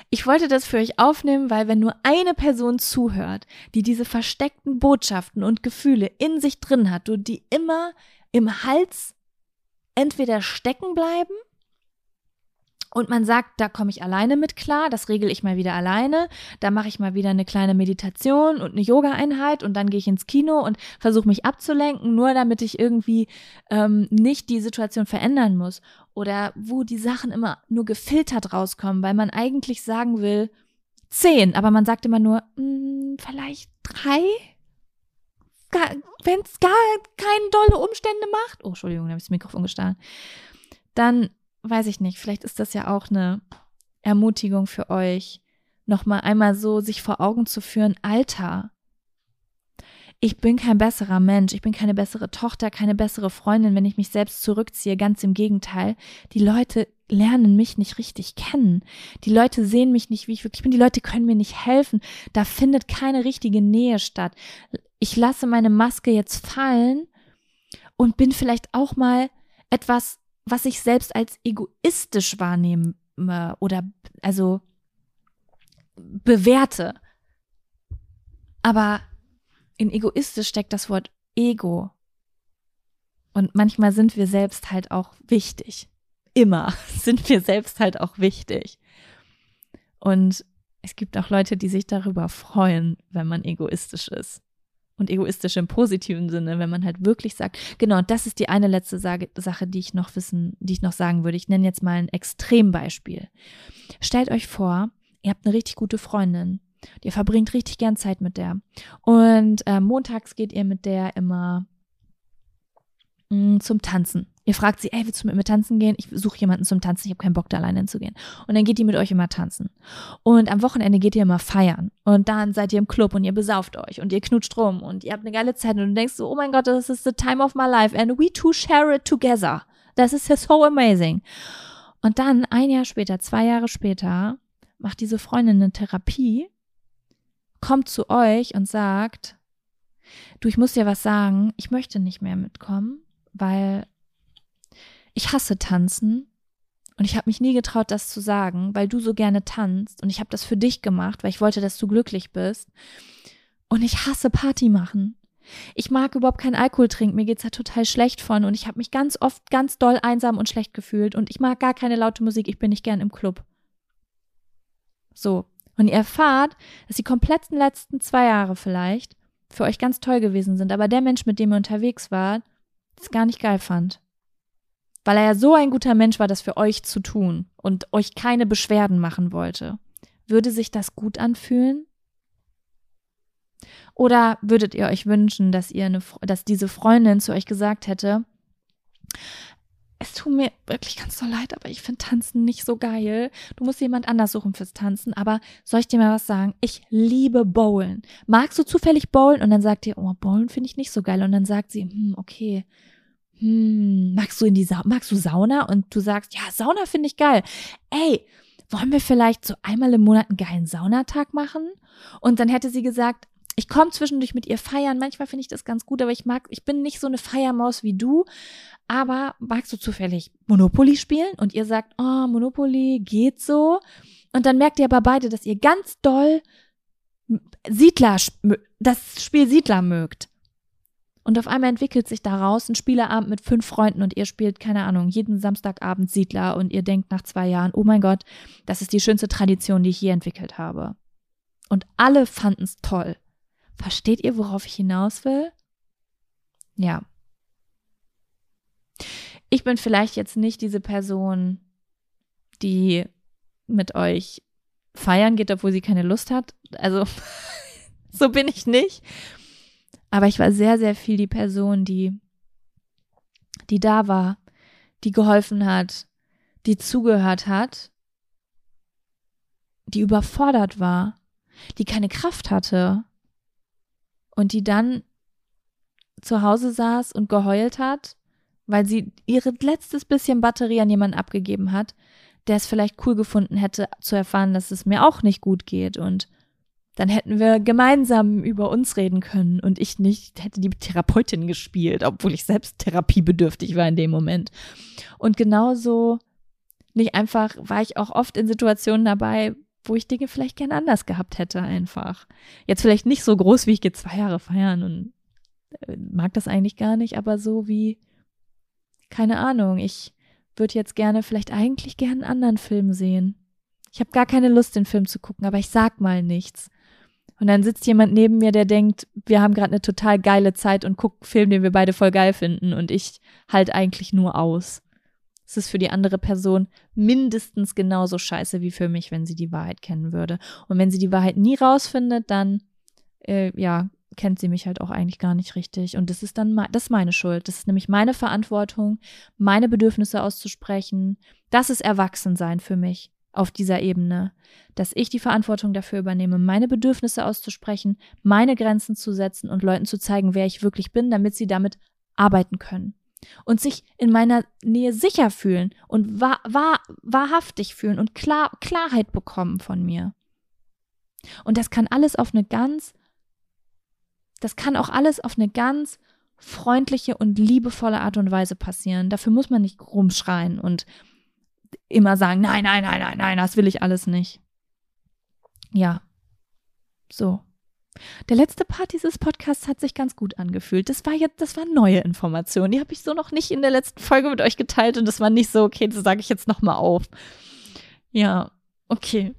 A: ich wollte das für euch aufnehmen, weil wenn nur eine Person zuhört, die diese versteckten Botschaften und Gefühle in sich drin hat und die immer im Hals entweder stecken bleiben und man sagt, da komme ich alleine mit klar, das regel ich mal wieder alleine, da mache ich mal wieder eine kleine Meditation und eine Yoga-Einheit und dann gehe ich ins Kino und versuche mich abzulenken, nur damit ich irgendwie ähm, nicht die Situation verändern muss. Oder wo die Sachen immer nur gefiltert rauskommen, weil man eigentlich sagen will, zehn, aber man sagt immer nur, mh, hm, vielleicht drei? Wenn es gar keine dolle Umstände macht. Oh, Entschuldigung, da habe ich das Mikrofon gestohlen. Dann weiß ich nicht, vielleicht ist das ja auch eine Ermutigung für euch, nochmal einmal so sich vor Augen zu führen, Alter, ich bin kein besserer Mensch, ich bin keine bessere Tochter, keine bessere Freundin, wenn ich mich selbst zurückziehe, ganz im Gegenteil. Die Leute lernen mich nicht richtig kennen. Die Leute sehen mich nicht, wie ich wirklich bin. Die Leute können mir nicht helfen. Da findet keine richtige Nähe statt. Ich lasse meine Maske jetzt fallen und bin vielleicht auch mal etwas was ich selbst als egoistisch wahrnehme oder also bewerte. Aber in egoistisch steckt das Wort Ego. Und manchmal sind wir selbst halt auch wichtig. Immer sind wir selbst halt auch wichtig. Und es gibt auch Leute, die sich darüber freuen, wenn man egoistisch ist und egoistisch im positiven Sinne, wenn man halt wirklich sagt, genau, das ist die eine letzte Sache, die ich noch wissen, die ich noch sagen würde. Ich nenne jetzt mal ein Extrembeispiel. Stellt euch vor, ihr habt eine richtig gute Freundin. Ihr verbringt richtig gern Zeit mit der. Und äh, montags geht ihr mit der immer mh, mm, zum Tanzen. Ihr fragt sie, ey, willst du mit mir tanzen gehen? Ich suche jemanden zum Tanzen, ich habe keinen Bock, da alleine hinzugehen. Und dann geht die mit euch immer tanzen. Und am Wochenende geht ihr immer feiern. Und dann seid ihr im Club und ihr besauft euch und ihr knutscht rum und ihr habt eine geile Zeit und du denkst so, oh mein Gott, das ist the time of my life and we two share it together. Das ist so amazing. Und dann ein Jahr später, zwei Jahre später, macht diese Freundin eine Therapie, kommt zu euch und sagt, du, ich muss dir was sagen, ich möchte nicht mehr mitkommen, weil ich hasse tanzen und ich habe mich nie getraut, das zu sagen, weil du so gerne tanzt und ich habe das für dich gemacht, weil ich wollte, dass du glücklich bist. Und ich hasse Party machen. Ich mag überhaupt keinen Alkohol trinken, mir geht's da total schlecht von und ich habe mich ganz oft ganz doll einsam und schlecht gefühlt und ich mag gar keine laute Musik, ich bin nicht gern im Club. So. Und ihr erfahrt, dass die kompletten letzten zwei Jahre vielleicht für euch ganz toll gewesen sind, aber der Mensch, mit dem ihr unterwegs wart, es gar nicht geil fand weil er ja so ein guter Mensch war, das für euch zu tun und euch keine Beschwerden machen wollte. Würde sich das gut anfühlen? Oder würdet ihr euch wünschen, dass ihr eine, dass diese Freundin zu euch gesagt hätte, es tut mir wirklich ganz so leid, aber ich finde Tanzen nicht so geil. Du musst jemand anders suchen fürs Tanzen. Aber soll ich dir mal was sagen? Ich liebe Bowlen. Magst du zufällig Bowlen? Und dann sagt ihr, oh, Bowlen finde ich nicht so geil. Und dann sagt sie, hm, okay, hm, magst du in die Sa magst du Sauna? Und du sagst, ja, Sauna finde ich geil. Ey, wollen wir vielleicht so einmal im Monat einen geilen Saunatag machen? Und dann hätte sie gesagt, ich komme zwischendurch mit ihr feiern. Manchmal finde ich das ganz gut, aber ich mag, ich bin nicht so eine Feiermaus wie du. Aber magst du zufällig Monopoly spielen? Und ihr sagt, oh, Monopoly geht so. Und dann merkt ihr aber beide, dass ihr ganz doll Siedler, das Spiel Siedler mögt. Und auf einmal entwickelt sich daraus ein Spieleabend mit fünf Freunden und ihr spielt, keine Ahnung, jeden Samstagabend Siedler und ihr denkt nach zwei Jahren, oh mein Gott, das ist die schönste Tradition, die ich je entwickelt habe. Und alle fanden es toll. Versteht ihr, worauf ich hinaus will? Ja. Ich bin vielleicht jetzt nicht diese Person, die mit euch feiern geht, obwohl sie keine Lust hat. Also, so bin ich nicht. Aber ich war sehr, sehr viel die Person, die, die da war, die geholfen hat, die zugehört hat, die überfordert war, die keine Kraft hatte und die dann zu Hause saß und geheult hat, weil sie ihre letztes bisschen Batterie an jemanden abgegeben hat, der es vielleicht cool gefunden hätte, zu erfahren, dass es mir auch nicht gut geht und dann hätten wir gemeinsam über uns reden können und ich nicht hätte die Therapeutin gespielt, obwohl ich selbst therapiebedürftig war in dem Moment. Und genauso nicht einfach war ich auch oft in Situationen dabei, wo ich Dinge vielleicht gern anders gehabt hätte einfach. Jetzt vielleicht nicht so groß, wie ich gehe zwei Jahre feiern und äh, mag das eigentlich gar nicht, aber so wie keine Ahnung, ich würde jetzt gerne, vielleicht eigentlich gerne einen anderen Film sehen. Ich habe gar keine Lust, den Film zu gucken, aber ich sag mal nichts. Und dann sitzt jemand neben mir, der denkt, wir haben gerade eine total geile Zeit und guckt einen Film, den wir beide voll geil finden und ich halt eigentlich nur aus. Es ist für die andere Person mindestens genauso scheiße wie für mich, wenn sie die Wahrheit kennen würde. Und wenn sie die Wahrheit nie rausfindet, dann äh, ja, kennt sie mich halt auch eigentlich gar nicht richtig. Und das ist dann das ist meine Schuld. Das ist nämlich meine Verantwortung, meine Bedürfnisse auszusprechen. Das ist Erwachsensein für mich auf dieser Ebene, dass ich die Verantwortung dafür übernehme, meine Bedürfnisse auszusprechen, meine Grenzen zu setzen und Leuten zu zeigen, wer ich wirklich bin, damit sie damit arbeiten können und sich in meiner Nähe sicher fühlen und wahr, wahr, wahrhaftig fühlen und klar, Klarheit bekommen von mir. Und das kann alles auf eine ganz, das kann auch alles auf eine ganz freundliche und liebevolle Art und Weise passieren. Dafür muss man nicht rumschreien und immer sagen, nein, nein, nein, nein, nein, das will ich alles nicht. Ja, so. Der letzte Part dieses Podcasts hat sich ganz gut angefühlt. Das war jetzt, das war neue Information. Die habe ich so noch nicht in der letzten Folge mit euch geteilt und das war nicht so, okay, das sage ich jetzt nochmal auf. Ja, okay.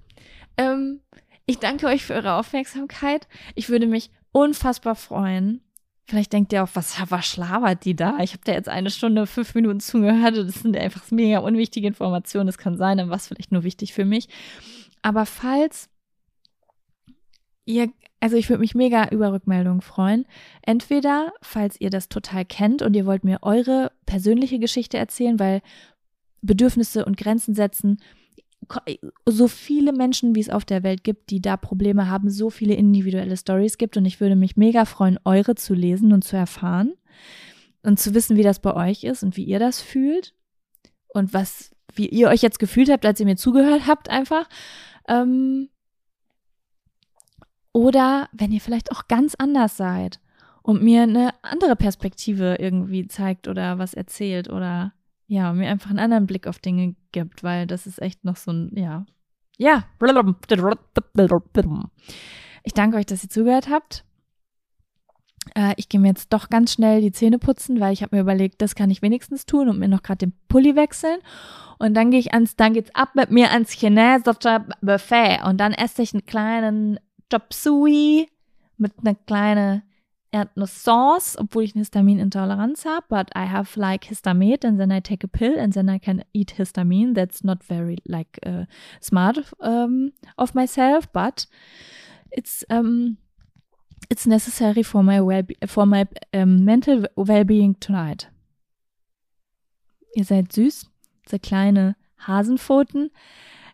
A: Ähm, ich danke euch für eure Aufmerksamkeit. Ich würde mich unfassbar freuen. Vielleicht denkt ihr auch, was, was schlabert die da? Ich habe da jetzt eine Stunde, fünf Minuten zugehört und das sind einfach mega unwichtige Informationen. Das kann sein, dann war es vielleicht nur wichtig für mich. Aber falls ihr also ich würde mich mega über Rückmeldungen freuen. Entweder, falls ihr das total kennt und ihr wollt mir eure persönliche Geschichte erzählen, weil Bedürfnisse und Grenzen setzen, so viele Menschen, wie es auf der Welt gibt, die da Probleme haben, so viele individuelle Stories gibt. Und ich würde mich mega freuen, eure zu lesen und zu erfahren und zu wissen, wie das bei euch ist und wie ihr das fühlt und was, wie ihr euch jetzt gefühlt habt, als ihr mir zugehört habt, einfach. Ähm, oder wenn ihr vielleicht auch ganz anders seid und mir eine andere Perspektive irgendwie zeigt oder was erzählt oder ja, mir einfach einen anderen Blick auf Dinge gibt, weil das ist echt noch so ein, ja. Ja. Ich danke euch, dass ihr zugehört habt. Äh, ich gehe mir jetzt doch ganz schnell die Zähne putzen, weil ich habe mir überlegt, das kann ich wenigstens tun und mir noch gerade den Pulli wechseln. Und dann gehe ich ans, dann geht's ab mit mir ans chinesische Buffet und dann esse ich einen kleinen Chop Suey mit einer kleinen Erdnuss-Sauce, obwohl ich eine Histaminintoleranz habe, but I have like histamine and then I take a pill and then I can eat histamine. That's not very like uh, smart um, of myself, but it's um, it's necessary for my well for my um, mental well-being tonight. Ihr seid süß, so kleine Hasenpfoten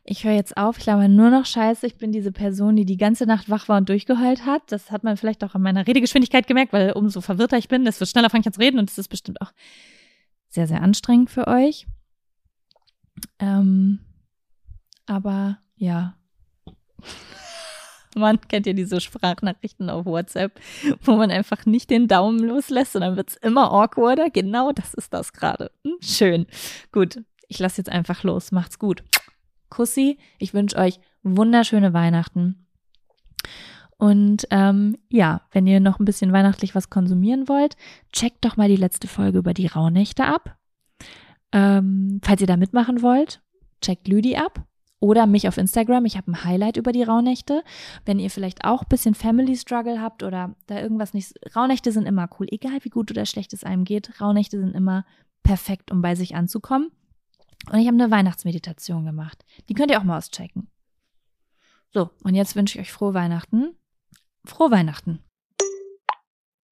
A: ich höre jetzt auf, ich laber nur noch Scheiße. Ich bin diese Person, die die ganze Nacht wach war und durchgeheult hat. Das hat man vielleicht auch an meiner Redegeschwindigkeit gemerkt, weil umso verwirrter ich bin, desto schneller fange ich an zu reden und es ist bestimmt auch sehr, sehr anstrengend für euch. Ähm, aber ja. Man kennt ja diese Sprachnachrichten auf WhatsApp, wo man einfach nicht den Daumen loslässt und dann wird es immer awkwarder. Genau das ist das gerade. Hm, schön. Gut, ich lasse jetzt einfach los. Macht's gut. Kussi. Ich wünsche euch wunderschöne Weihnachten. Und ähm, ja, wenn ihr noch ein bisschen weihnachtlich was konsumieren wollt, checkt doch mal die letzte Folge über die Rauhnächte ab. Ähm, falls ihr da mitmachen wollt, checkt Lüdi ab. Oder mich auf Instagram. Ich habe ein Highlight über die Rauhnächte. Wenn ihr vielleicht auch ein bisschen Family Struggle habt oder da irgendwas nicht. Rauhnächte sind immer cool. Egal wie gut oder schlecht es einem geht. Rauhnächte sind immer perfekt, um bei sich anzukommen. Und ich habe eine Weihnachtsmeditation gemacht. Die könnt ihr auch mal auschecken. So, und jetzt wünsche ich euch frohe Weihnachten. Frohe Weihnachten.